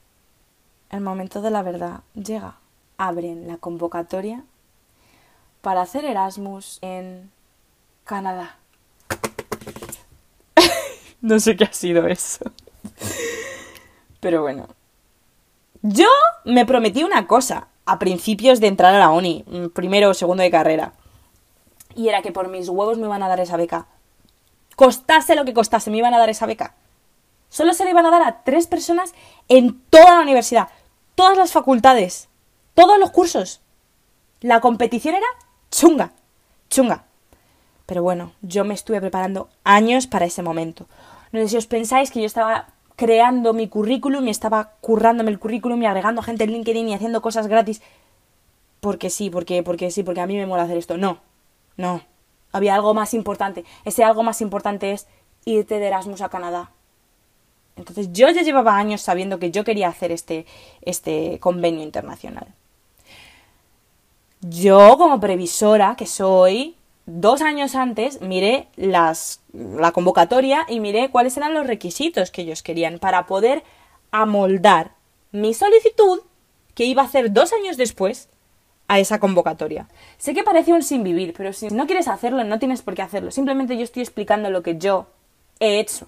el momento de la verdad llega. Abren la convocatoria para hacer Erasmus en Canadá. [LAUGHS] no sé qué ha sido eso. Pero bueno. Yo me prometí una cosa a principios de entrar a la uni, primero o segundo de carrera. Y era que por mis huevos me iban a dar esa beca. Costase lo que costase, me iban a dar esa beca. Solo se le iban a dar a tres personas en toda la universidad, todas las facultades, todos los cursos. La competición era chunga, chunga. Pero bueno, yo me estuve preparando años para ese momento. No sé si os pensáis que yo estaba creando mi currículum y estaba currándome el currículum y agregando gente en LinkedIn y haciendo cosas gratis. porque sí, porque, porque sí, porque a mí me mola hacer esto. No, no. Había algo más importante. Ese algo más importante es irte de Erasmus a Canadá. Entonces yo ya llevaba años sabiendo que yo quería hacer este, este convenio internacional. Yo como previsora que soy, dos años antes miré las, la convocatoria y miré cuáles eran los requisitos que ellos querían para poder amoldar mi solicitud que iba a hacer dos años después a esa convocatoria. Sé que parece un sin vivir, pero si no quieres hacerlo, no tienes por qué hacerlo. Simplemente yo estoy explicando lo que yo he hecho.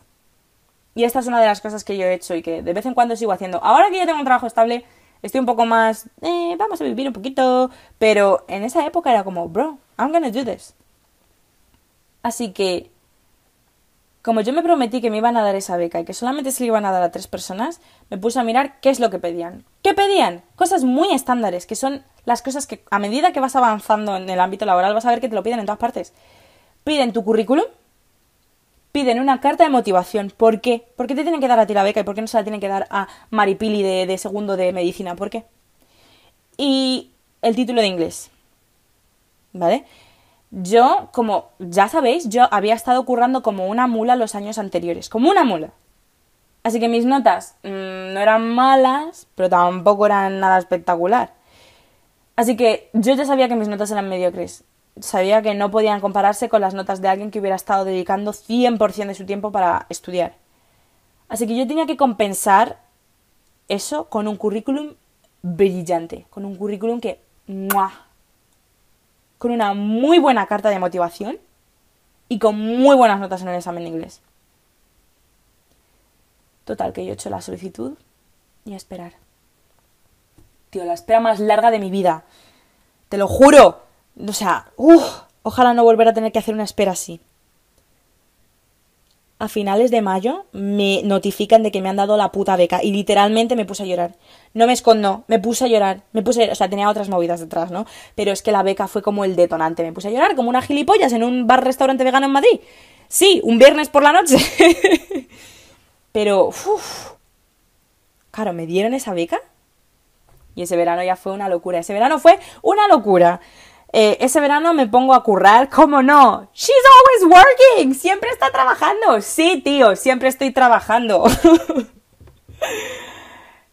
Y esta es una de las cosas que yo he hecho y que de vez en cuando sigo haciendo. Ahora que ya tengo un trabajo estable, estoy un poco más, eh, vamos a vivir un poquito. Pero en esa época era como, bro, I'm gonna do this. Así que, como yo me prometí que me iban a dar esa beca y que solamente se le iban a dar a tres personas, me puse a mirar qué es lo que pedían. ¿Qué pedían? Cosas muy estándares, que son las cosas que a medida que vas avanzando en el ámbito laboral vas a ver que te lo piden en todas partes. Piden tu currículum, piden una carta de motivación. ¿Por qué? ¿Por qué te tienen que dar a ti la beca y por qué no se la tienen que dar a Maripili de, de segundo de medicina? ¿Por qué? Y el título de inglés. ¿Vale? Yo, como ya sabéis, yo había estado currando como una mula los años anteriores, como una mula. Así que mis notas mmm, no eran malas, pero tampoco eran nada espectacular. Así que yo ya sabía que mis notas eran mediocres. Sabía que no podían compararse con las notas de alguien que hubiera estado dedicando 100% de su tiempo para estudiar. Así que yo tenía que compensar eso con un currículum brillante, con un currículum que ¡mua! con una muy buena carta de motivación y con muy buenas notas en el examen de inglés. Total, que yo he hecho la solicitud y a esperar. Tío, la espera más larga de mi vida. Te lo juro. O sea, uff, ojalá no volver a tener que hacer una espera así. A finales de mayo me notifican de que me han dado la puta beca y literalmente me puse a llorar. No me escondo, me puse a llorar. Me puse, o sea, tenía otras movidas detrás, ¿no? Pero es que la beca fue como el detonante. Me puse a llorar como una gilipollas en un bar-restaurante vegano en Madrid. Sí, un viernes por la noche. [LAUGHS] Pero, uff. Claro, me dieron esa beca y ese verano ya fue una locura. Ese verano fue una locura. Eh, ese verano me pongo a currar, ¿cómo no? She's always working, siempre está trabajando. Sí, tío, siempre estoy trabajando. [LAUGHS]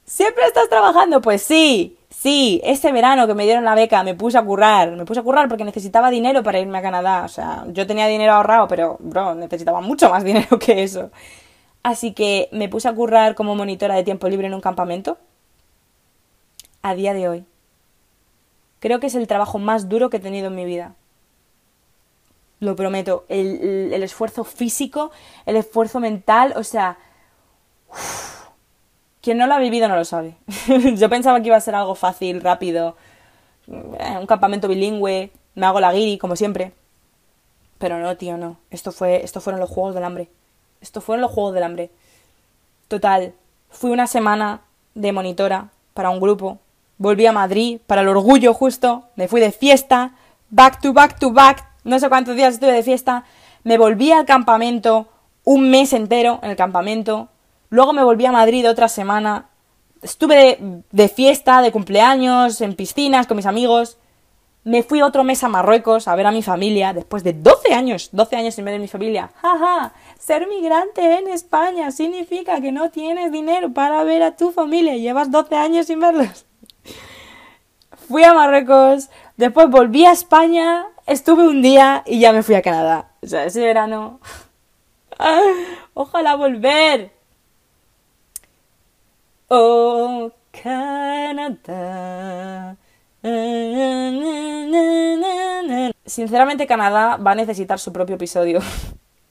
¿Siempre estás trabajando? Pues sí, sí, ese verano que me dieron la beca me puse a currar, me puse a currar porque necesitaba dinero para irme a Canadá, o sea, yo tenía dinero ahorrado, pero, bro, necesitaba mucho más [LAUGHS] dinero que eso. Así que me puse a currar como monitora de tiempo libre en un campamento a día de hoy. Creo que es el trabajo más duro que he tenido en mi vida. Lo prometo. El, esfuerzo físico, el esfuerzo mental, o sea... Quien no lo ha vivido no lo sabe. [LAUGHS] Yo pensaba que iba a ser algo fácil, rápido. Un campamento bilingüe, me hago la guiri, como siempre. Pero no, tío, no. Esto, fue, esto fueron los Juegos del Hambre. Esto fueron los Juegos del Hambre. Total, fui una semana de monitora para un grupo volví a Madrid para el orgullo justo, me fui de fiesta, back to back to back, no sé cuántos días estuve de fiesta, me volví al campamento, un mes entero en el campamento, luego me volví a Madrid otra semana, estuve de, de fiesta, de cumpleaños, en piscinas con mis amigos, me fui otro mes a Marruecos a ver a mi familia, después de 12 años, 12 años sin ver a mi familia. Jaja, ser migrante en España significa que no tienes dinero para ver a tu familia llevas 12 años sin verlos fui a Marruecos, después volví a España, estuve un día y ya me fui a Canadá. O sea, ese verano... [LAUGHS] Ojalá volver. Oh, Canadá. Sinceramente Canadá va a necesitar su propio episodio.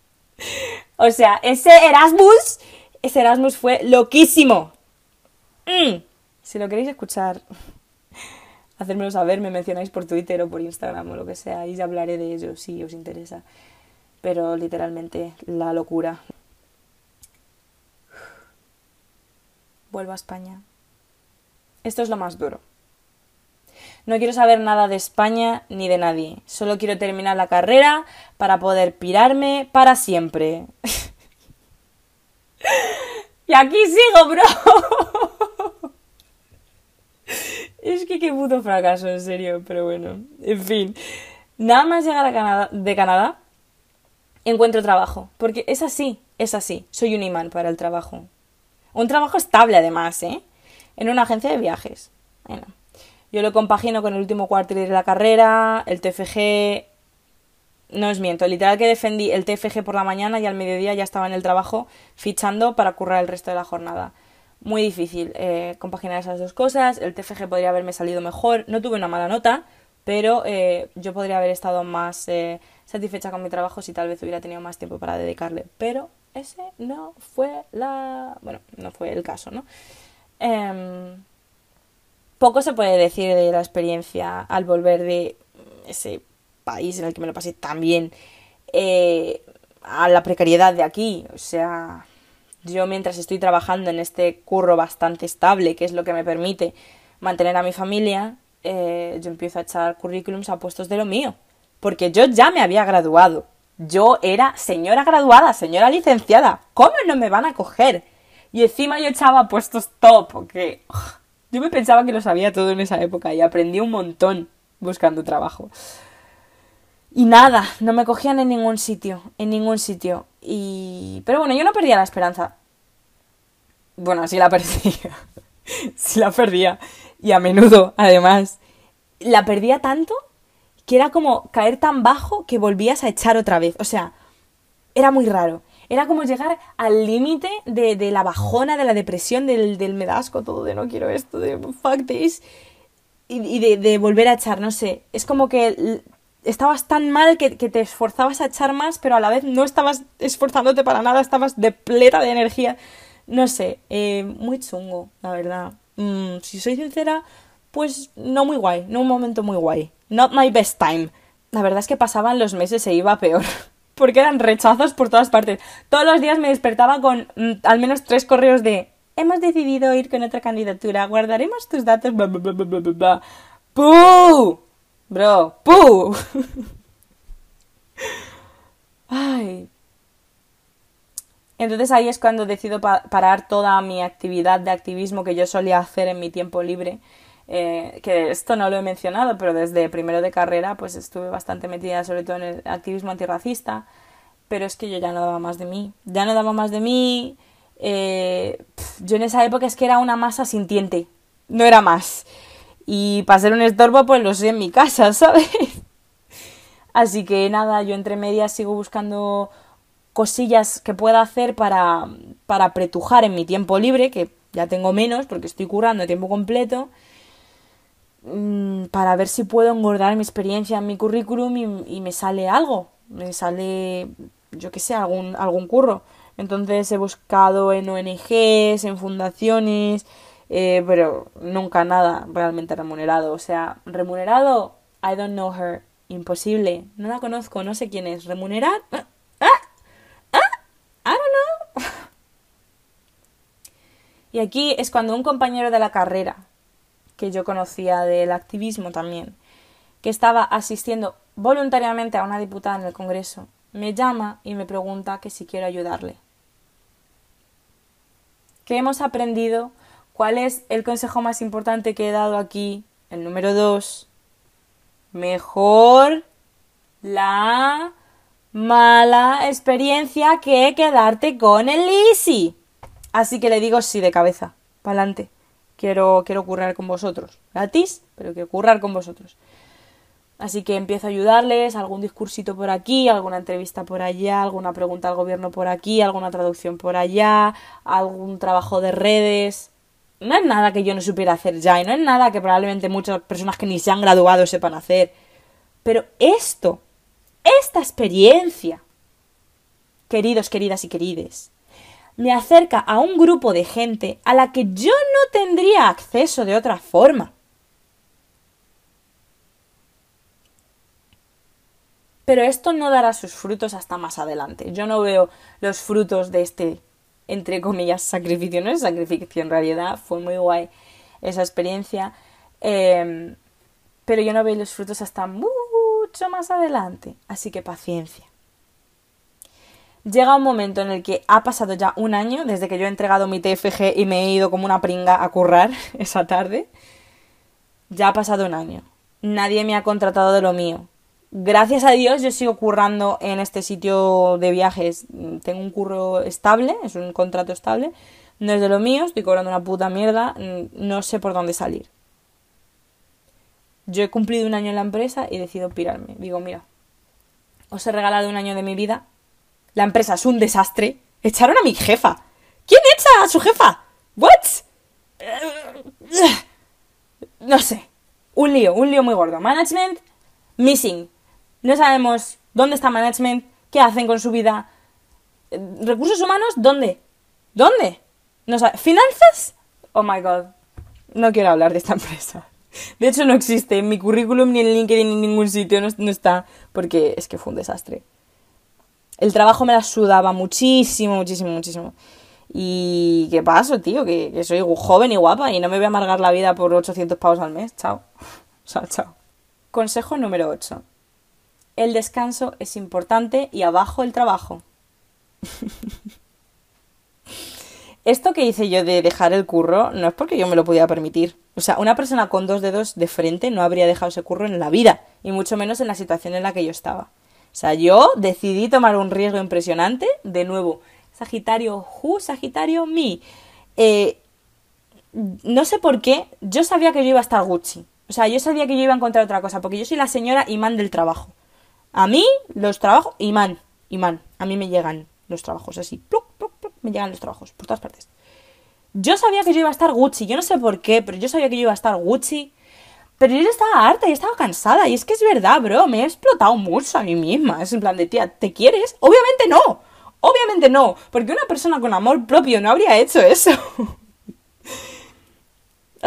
[LAUGHS] o sea, ese Erasmus, ese Erasmus fue loquísimo. Mm. Si lo queréis escuchar, [LAUGHS] hacérmelo saber, me mencionáis por Twitter o por Instagram o lo que sea, y hablaré de ello si os interesa. Pero literalmente la locura. Vuelvo a España. Esto es lo más duro. No quiero saber nada de España ni de nadie. Solo quiero terminar la carrera para poder pirarme para siempre. [LAUGHS] y aquí sigo, bro. [LAUGHS] Es que qué puto fracaso, en serio, pero bueno. En fin. Nada más llegar a Canadá, de Canadá, encuentro trabajo. Porque es así, es así. Soy un imán para el trabajo. Un trabajo estable, además, ¿eh? En una agencia de viajes. Bueno. Yo lo compagino con el último cuartil de la carrera, el TFG. No os miento, literal que defendí el TFG por la mañana y al mediodía ya estaba en el trabajo fichando para currar el resto de la jornada muy difícil eh, compaginar esas dos cosas. El TFG podría haberme salido mejor. No tuve una mala nota, pero eh, yo podría haber estado más eh, satisfecha con mi trabajo si tal vez hubiera tenido más tiempo para dedicarle. Pero ese no fue la. Bueno, no fue el caso, ¿no? Em, poco se puede decir de la experiencia al volver de ese país en el que me lo pasé tan bien a la precariedad de aquí. O sea, yo mientras estoy trabajando en este curro bastante estable, que es lo que me permite mantener a mi familia, eh, yo empiezo a echar currículums a puestos de lo mío. Porque yo ya me había graduado. Yo era señora graduada, señora licenciada. ¿Cómo no me van a coger? Y encima yo echaba puestos top, porque yo me pensaba que lo sabía todo en esa época y aprendí un montón buscando trabajo. Y nada, no me cogían en ningún sitio, en ningún sitio. Y... Pero bueno, yo no perdía la esperanza. Bueno, sí la [LAUGHS] perdía. sí la perdía. Y a menudo, además. La perdía tanto que era como caer tan bajo que volvías a echar otra vez. O sea, era muy raro. Era como llegar al límite de, de, la bajona, de la depresión, del, del medasco, todo de no quiero esto, de fuck this. Y, de volver a echar, no sé. Es como que estabas tan mal que, te esforzabas a echar más, pero a la vez no estabas esforzándote para nada, estabas de pleta de energía. No sé, eh, muy chungo, la verdad. Mm, si soy sincera, pues no muy guay, no un momento muy guay. Not my best time. La verdad es que pasaban los meses e iba peor. [LAUGHS] Porque eran rechazos por todas partes. Todos los días me despertaba con mm, al menos tres correos de hemos decidido ir con otra candidatura, guardaremos tus datos, bla, bla, bla, bla, bla, Bro, ¡puh! [LAUGHS] Ay. Entonces ahí es cuando decido parar toda mi actividad de activismo que yo solía hacer en mi tiempo libre. Eh, que esto no lo he mencionado, pero desde primero de carrera pues estuve bastante metida sobre todo en el activismo antirracista. Pero es que yo ya no daba más de mí. Ya no daba más de mí. Eh, yo en esa época es que era una masa sintiente. No era más. Y para ser un estorbo, pues lo sé en mi casa, [LAUGHS] ¿sabes? Así que nada, yo entre medias sigo buscando cosillas que pueda hacer para, para pretujar en mi tiempo libre, que ya tengo menos porque estoy curando a tiempo completo, mm, para ver si puedo engordar mi experiencia en mi currículum y, y me sale algo, me sale, yo qué sé, algún, algún curro. Entonces he buscado en ONGs, en fundaciones, eh, pero nunca nada realmente remunerado. O sea, remunerado, I don't know her. Imposible. No la conozco, no sé quién es. ¿Remunerar? ¿Ah? ¿Ah? ¿Ah? I don't know. [LAUGHS] y aquí es cuando un compañero de la carrera, que yo conocía del activismo también, que estaba asistiendo voluntariamente a una diputada en el Congreso, me llama y me pregunta que si quiero ayudarle. ¿Qué hemos aprendido ¿Cuál es el consejo más importante que he dado aquí? El número dos. Mejor la mala experiencia que quedarte con el Easy. Así que le digo sí de cabeza. Pa'lante. Quiero, quiero currar con vosotros. Gratis, pero quiero currar con vosotros. Así que empiezo a ayudarles, algún discursito por aquí, alguna entrevista por allá, alguna pregunta al gobierno por aquí, alguna traducción por allá, algún trabajo de redes no es nada que yo no supiera hacer ya y no es nada que probablemente muchas personas que ni se han graduado sepan hacer. Pero esto, esta experiencia, queridos, queridas y querides, me acerca a un grupo de gente a la que yo no tendría acceso de otra forma. Pero esto no dará sus frutos hasta más adelante. Yo no veo los frutos de este entre comillas, sacrificio. No es sacrificio en realidad, fue muy guay esa experiencia. Em, pero yo no veo los frutos hasta mucho más adelante. Así que paciencia. Llega un momento en el que ha pasado ya un año desde que yo he entregado mi TFG y me he ido como una pringa a currar [LAUGHS] esa tarde. Ya ha pasado un año. Nadie me ha contratado de lo mío. Gracias a Dios yo sigo currando en este sitio de viajes. Tengo un curro estable, es un contrato estable. No es de lo mío, estoy cobrando una puta mierda. No sé por dónde salir. Yo he cumplido un año en la empresa y decido pirarme. Digo, mira, os he regalado un año de mi vida. La empresa es un desastre. Echaron a mi jefa. ¿Quién echa a su jefa? ¿What? No sé. Un lío, un lío muy gordo. Management missing. No sabemos dónde está management, qué hacen con su vida. ¿Recursos humanos? ¿Dónde? ¿Dónde? No ¿Finanzas? Oh my god. No quiero hablar de esta [LAUGHS] empresa. De hecho, no existe. En mi currículum, ni en LinkedIn, ni en ningún sitio no, está. Porque es que fue un desastre. El trabajo me la sudaba muchísimo, muchísimo, muchísimo. Y qué paso, tío, que, soy joven y guapa y no me voy a amargar la vida por 800 pavos al mes. Chao. [LAUGHS] Chao, chao. Consejo número 8. El descanso es importante y abajo el trabajo. Esto que hice yo de dejar el curro no es porque yo me lo podía permitir. O sea, una persona con dos dedos de frente no habría dejado ese curro en la vida, y mucho menos en la situación en la que yo estaba. O sea, yo decidí tomar un riesgo impresionante, de nuevo, Sagitario who, Sagitario me. Eh, no sé por qué, yo sabía que yo iba a estar Gucci. O sea, yo sabía que yo iba a encontrar otra cosa, porque yo soy la señora imán del trabajo. A mí, los trabajos, imán, imán. A mí me llegan los trabajos así, me llegan los trabajos por todas partes. Yo sabía que yo iba a estar Gucci, yo no sé por qué, pero yo sabía que yo iba a estar Gucci. Pero yo estaba harta y estaba cansada. Y es que es verdad, bro, me he explotado mucho a mí misma. Es en plan de, tía, ¿te quieres? Obviamente no. Obviamente no, porque una persona con amor propio no habría hecho eso. [LAUGHS]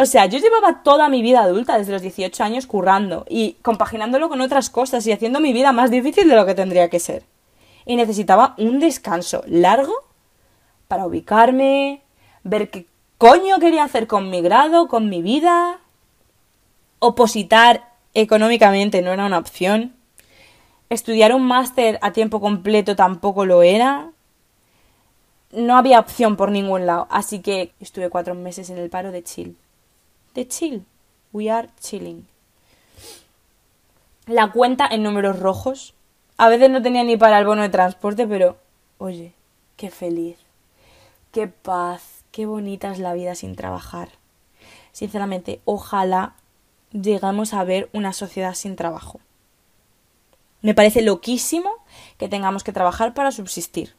o sea, yo llevaba toda mi vida adulta, desde los 18 años, currando y compaginándolo con otras cosas y haciendo mi vida más difícil de lo que tendría que ser. Y necesitaba un descanso largo para ubicarme, ver qué coño quería hacer con mi grado, con mi vida. Opositar económicamente no era una opción. Estudiar un máster a tiempo completo tampoco lo era. No había opción por ningún lado, así que estuve cuatro meses en el paro de chill. De chill. We are chilling. La cuenta en números rojos. A veces no tenía ni para el bono de transporte, pero oye, qué feliz. Qué paz. Qué bonita es la vida sin trabajar. Sinceramente, ojalá llegamos a ver una sociedad sin trabajo. Me parece loquísimo que tengamos que trabajar para subsistir.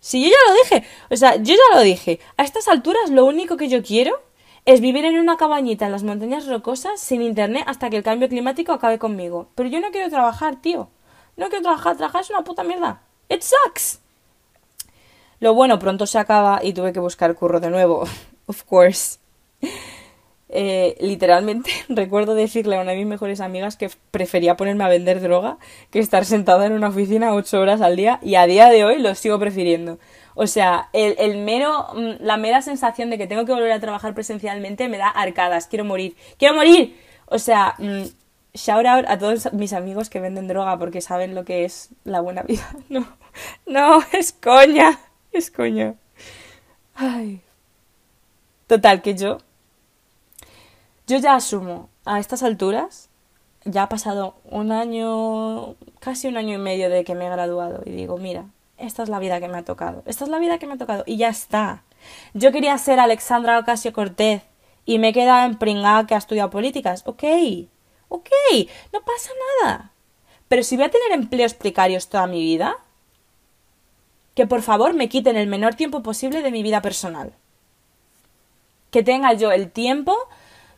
Si yo ya lo dije, o sea, yo ya lo dije, a estas alturas lo único que yo quiero es vivir en una cabañita en las montañas rocosas sin internet hasta que el cambio climático acabe conmigo. Pero yo no quiero trabajar, tío. No quiero trabajar, trabajar es una puta mierda. It sucks. Lo bueno pronto se acaba y tuve que buscar curro de nuevo. [LAUGHS] of course. Eh, literalmente [LAUGHS] recuerdo decirle a una de mis mejores amigas que prefería ponerme a vender droga que estar sentada en una oficina ocho horas al día y a día de hoy lo sigo prefiriendo. O sea, el, mero, mm, la mera sensación de que tengo que volver a trabajar presencialmente me da arcadas. Quiero morir. ¡Quiero morir! O sea, mm, shout out a todos mis amigos que venden droga porque saben lo que es la buena vida. [LAUGHS] No, no, es coña. Es coña. Ay. Total, que yo yo ya asumo, a estas alturas, ya ha pasado un año, casi un año y medio de que me he graduado y digo, mira, esta es la vida que me ha tocado, esta es la vida que me ha tocado y ya está. Yo quería ser Alexandra Ocasio Cortez y me he quedado en pringada que ha estudiado políticas. Ok, ok, no pasa nada. Pero si voy a tener empleos precarios toda mi vida, que por favor me quiten el menor tiempo posible de mi vida personal. Que tenga yo el tiempo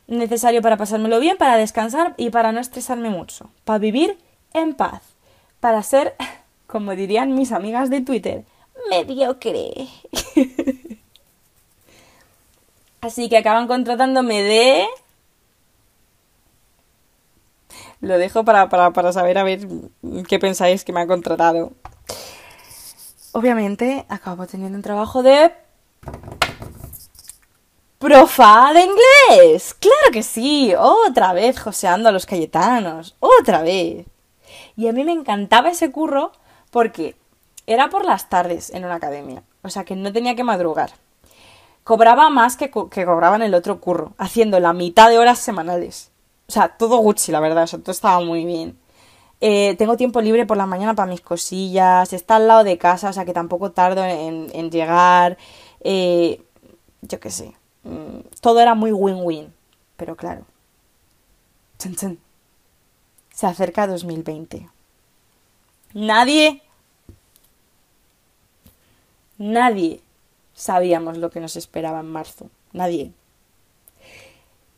necesario para pasármelo bien, para descansar y para no estresarme mucho, para vivir en paz, para ser, como dirían mis amigas de Twitter, mediocre. [LAUGHS] Así que acaban contratándome de... Lo dejo para, para, para saber a ver qué pensáis que me ha contratado. Obviamente acabo teniendo un trabajo de Profa de inglés. Claro que sí. Otra vez joseando a los Cayetanos. Otra vez. Y a mí me encantaba ese curro porque era por las tardes en una academia. O sea que no tenía que madrugar. cobraba más que, co- que cobraba en el otro curro, haciendo la mitad de horas semanales. O sea, todo Gucci, la verdad, o sea, todo estaba muy bien. Eh, tengo tiempo libre por la mañana para mis cosillas, está al lado de casa, o sea que tampoco tardo en, llegar. Eh, yo qué sé, mm, todo era muy win-win, pero claro. Chun, chun. Se acerca 2020. Nadie, nadie sabíamos lo que nos esperaba en marzo. Nadie.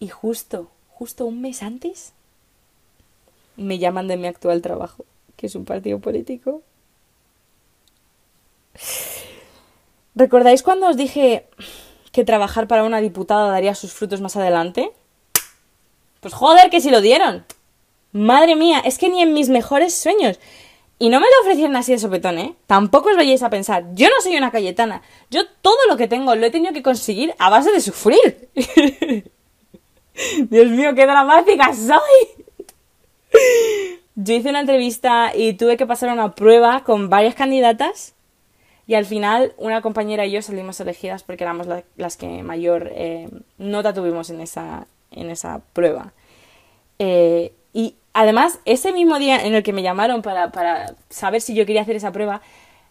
Y justo, justo un mes antes, me llaman de mi actual trabajo, que es un partido político. ¿Recordáis cuando os dije que trabajar para una diputada daría sus frutos más adelante? Pues joder, que si lo dieron. Madre mía, es que ni en mis mejores sueños. Y no me lo ofrecieron así de sopetón, ¿eh? Tampoco os vayáis a pensar. Yo no soy una Cayetana. Yo todo lo que tengo lo he tenido que conseguir a base de sufrir. [LAUGHS] Dios mío, qué dramática soy. Yo hice una entrevista y tuve que pasar una prueba con varias candidatas y al final una compañera y yo salimos elegidas porque éramos la- las que mayor eh, nota tuvimos en esa, en esa prueba. Eh, y además, ese mismo día en el que me llamaron para, para saber si yo quería hacer esa prueba,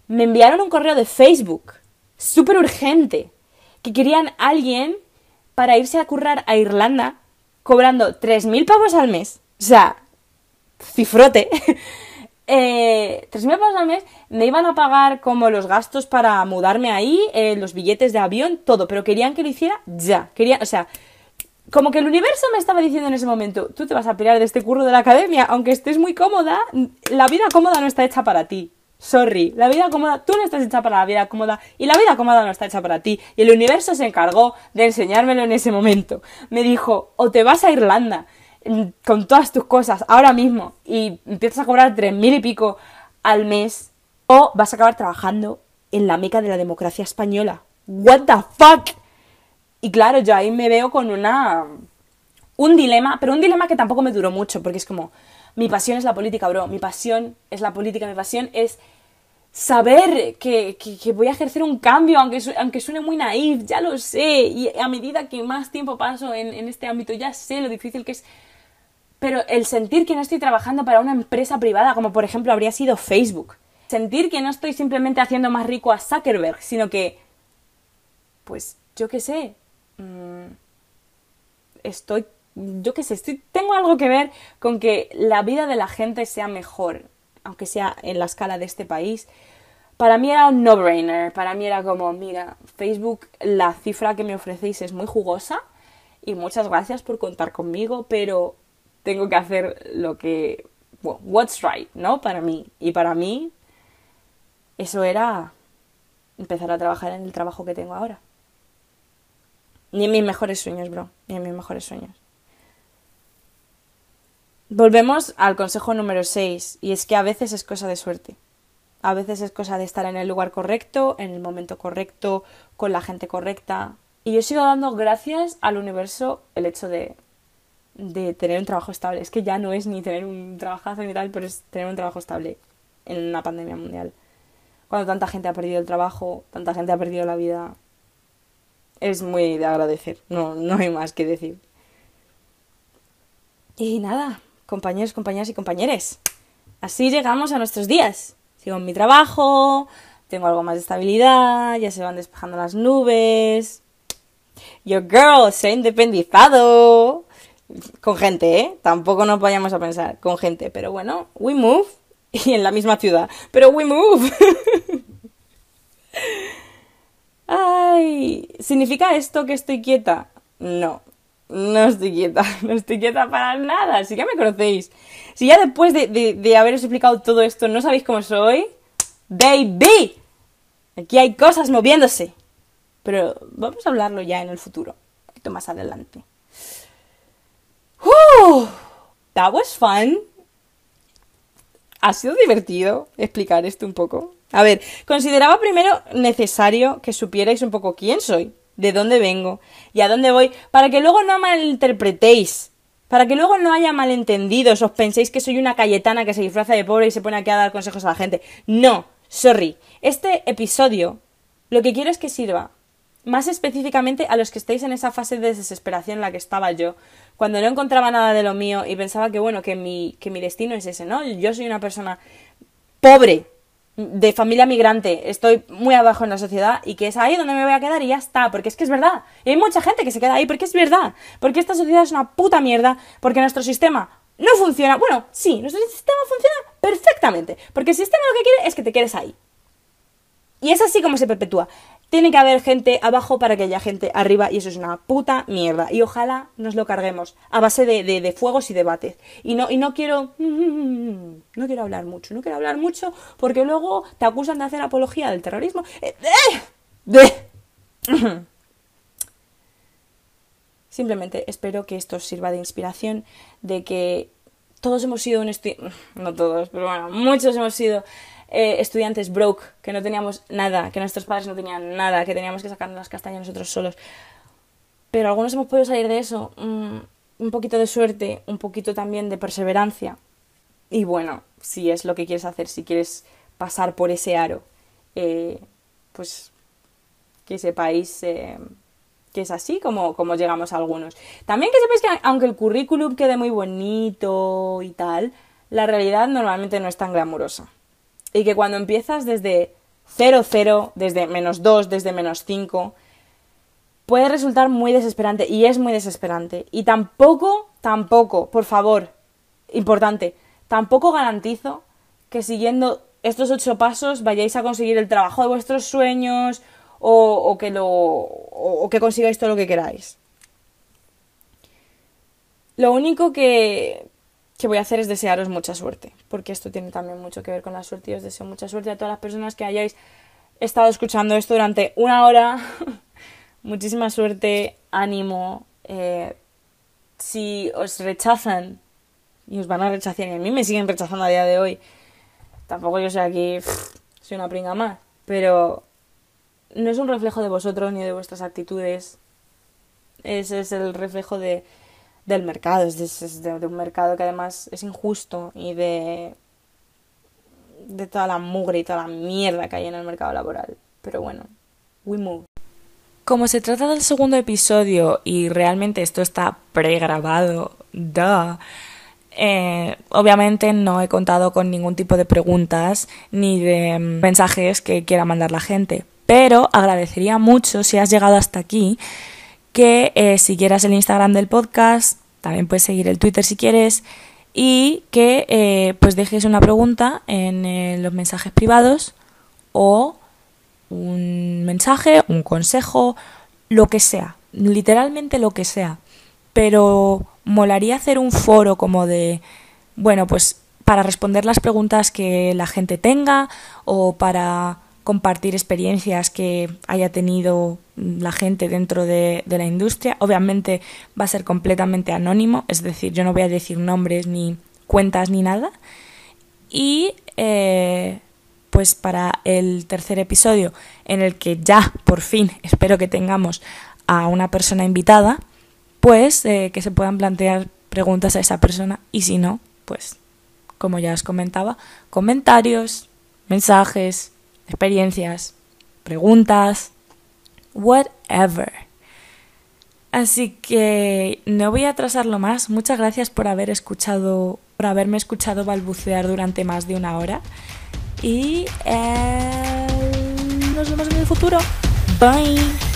me enviaron un correo de Facebook, súper urgente, que querían alguien para irse a currar a Irlanda cobrando 3.000 pavos al mes. O sea, cifrote. [LAUGHS] eh, 3.000 pavos al mes me iban a pagar como los gastos para mudarme ahí, eh, los billetes de avión, todo, pero querían que lo hiciera ya. Querían, o sea, como que el universo me estaba diciendo en ese momento, tú te vas a pelear de este curro de la academia, aunque estés muy cómoda, la vida cómoda no está hecha para ti. Sorry, la vida cómoda, tú no estás hecha para la vida cómoda y la vida cómoda no está hecha para ti. Y el universo se encargó de enseñármelo en ese momento. Me dijo, o te vas a Irlanda mm, con todas tus cosas ahora mismo y empiezas a cobrar tres mil y pico al mes, o vas a acabar trabajando en la meca de la democracia española. What the fuck? Y claro, yo ahí me veo con una. un dilema, pero un dilema que tampoco me duró mucho, porque es como. Mi pasión es la política, bro. Mi pasión es la política, mi pasión es saber que, que- voy a ejercer un cambio, aunque, aunque suene muy naif, ya lo sé. Y a medida que más tiempo paso en, en este ámbito, ya sé lo difícil que es. Pero el sentir que no estoy trabajando para una empresa privada, como por ejemplo habría sido Facebook. Sentir que no estoy simplemente haciendo más rico a Zuckerberg, sino que pues yo qué sé, mm, estoy, yo qué sé, estoy, tengo algo que ver con que la vida de la gente sea mejor, aunque sea en la escala de este país. Para mí era un no-brainer, para mí era como, mira, Facebook, la cifra que me ofrecéis es muy jugosa y muchas gracias por contar conmigo, pero tengo que hacer lo que, what's right, ¿no? Para mí. Y para mí, eso era empezar a trabajar en el trabajo que tengo ahora. Ni en mis mejores sueños, bro. Ni en mis mejores sueños. Volvemos al consejo número 6. Y es que a veces es cosa de suerte. A veces es cosa de estar en el lugar correcto, en el momento correcto, con la gente correcta. Y yo sigo dando gracias al universo el hecho de, de tener un trabajo estable. Es que ya no es ni tener un trabajazo ni tal, pero es tener un trabajo estable en una pandemia mundial. Cuando tanta gente ha perdido el trabajo, tanta gente ha perdido la vida, es muy de agradecer, no, no hay más que decir. Y nada, compañeros, compañeras y compañeres, así llegamos a nuestros días. Sigo en mi trabajo, tengo algo más de estabilidad, ya se van despejando las nubes. Your girl se ha independizado. Con gente, ¿eh? Tampoco nos vayamos a pensar, con gente. Pero bueno, we move. [LAUGHS] Y en la misma ciudad. Pero we move. [LAUGHS] Ay, ¿significa esto que estoy quieta? No, no estoy quieta, [LAUGHS] no estoy quieta para nada, si ya me conocéis. Si ya después de, de, haberos explicado todo esto no sabéis cómo soy, baby, aquí hay cosas moviéndose. Pero vamos a hablarlo ya en el futuro, un poquito más adelante. ¡Uh! That was fun. Ha sido divertido explicar esto un poco. A ver, consideraba primero necesario que supierais un poco quién soy, de dónde vengo y a dónde voy, para que luego no malinterpretéis, para que luego no haya malentendidos, os penséis que soy una cayetana que se disfraza de pobre y se pone aquí a dar consejos a la gente. No, sorry. Este episodio lo que quiero es que sirva más específicamente a los que estáis en esa fase de desesperación en la que estaba yo, cuando no encontraba nada de lo mío y pensaba que bueno, que mi, que mi destino es ese, ¿no? Yo soy una persona pobre, de familia migrante, estoy muy abajo en la sociedad y que es ahí donde me voy a quedar y ya está, porque es que es verdad. Y hay mucha gente que se queda ahí porque es verdad, porque esta sociedad es una puta mierda, porque nuestro sistema no funciona. Bueno, sí, nuestro sistema funciona perfectamente, porque el sistema lo que quiere es que te quedes ahí. Y es así como se perpetúa. Tiene que haber gente abajo para que haya gente arriba y eso es una puta mierda. Y ojalá nos lo carguemos a base de, de, fuegos y debates. Y no, y no quiero... [LAUGHS] No quiero hablar mucho, no quiero hablar mucho porque luego te acusan de hacer apología del terrorismo. Eh, eh, [CLEARS THROAT] Simplemente espero que esto sirva de inspiración, de que todos hemos sido un No todos, pero bueno, muchos hemos sido eh, estudiantes broke, que no teníamos nada, que nuestros padres no tenían nada, que teníamos que sacarnos las castañas nosotros solos. Pero algunos hemos podido salir de eso. Mm, un poquito de suerte, un poquito también de perseverancia. Y bueno, si es lo que quieres hacer, si quieres pasar por ese aro, eh, pues que sepáis eh, que es así como, como llegamos a algunos. También que sepáis que aunque el currículum quede muy bonito y tal, la realidad normalmente no es tan glamurosa y que cuando empiezas desde 0, 0, desde menos 2, desde menos 5, puede resultar muy desesperante y es muy desesperante. Y tampoco, tampoco, por favor, importante, tampoco garantizo que siguiendo estos ocho pasos vayáis a conseguir el trabajo de vuestros sueños o, que, lo, o que consigáis todo lo que queráis. Lo único que, que voy a hacer es desearos mucha suerte, porque esto tiene también mucho que ver con la suerte y os deseo mucha suerte a todas las personas que hayáis estado escuchando esto durante una hora. [LAUGHS] Muchísima suerte, ánimo. Eh, si os rechazan y os van a rechazar y a mí me siguen rechazando a día de hoy, tampoco yo soy aquí, soy una pringa más, pero no es un reflejo de vosotros ni de vuestras actitudes. Ese es el reflejo de, del mercado, es de, un mercado que además es injusto y de, de toda la mugre y toda la mierda que hay en el mercado laboral. Pero bueno, we move. Como se trata del segundo episodio y realmente esto está pregrabado, duh, eh, obviamente no he contado con ningún tipo de preguntas ni de mensajes que quiera mandar la gente, pero agradecería mucho si has llegado hasta aquí que eh, siguieras el Instagram del podcast, también puedes seguir el Twitter si quieres, y que eh, pues dejes una pregunta en eh, los mensajes privados o un mensaje, un consejo, lo que sea, literalmente lo que sea. Pero molaría hacer un foro como de, bueno, pues para responder las preguntas que la gente tenga o para compartir experiencias que haya tenido la gente dentro de, la industria. Obviamente va a ser completamente anónimo, es decir, yo no voy a decir nombres ni cuentas ni nada. Y eh, pues para el tercer episodio, en el que ya por fin espero que tengamos a una persona invitada, pues eh, que se puedan plantear preguntas a esa persona y si no, pues como ya os comentaba, comentarios, mensajes, experiencias, preguntas, whatever. Así que no voy a atrasarlo más. Muchas gracias por haber escuchado, por haberme escuchado balbucear durante más de una hora. Y eh, nos vemos en el futuro. Bye.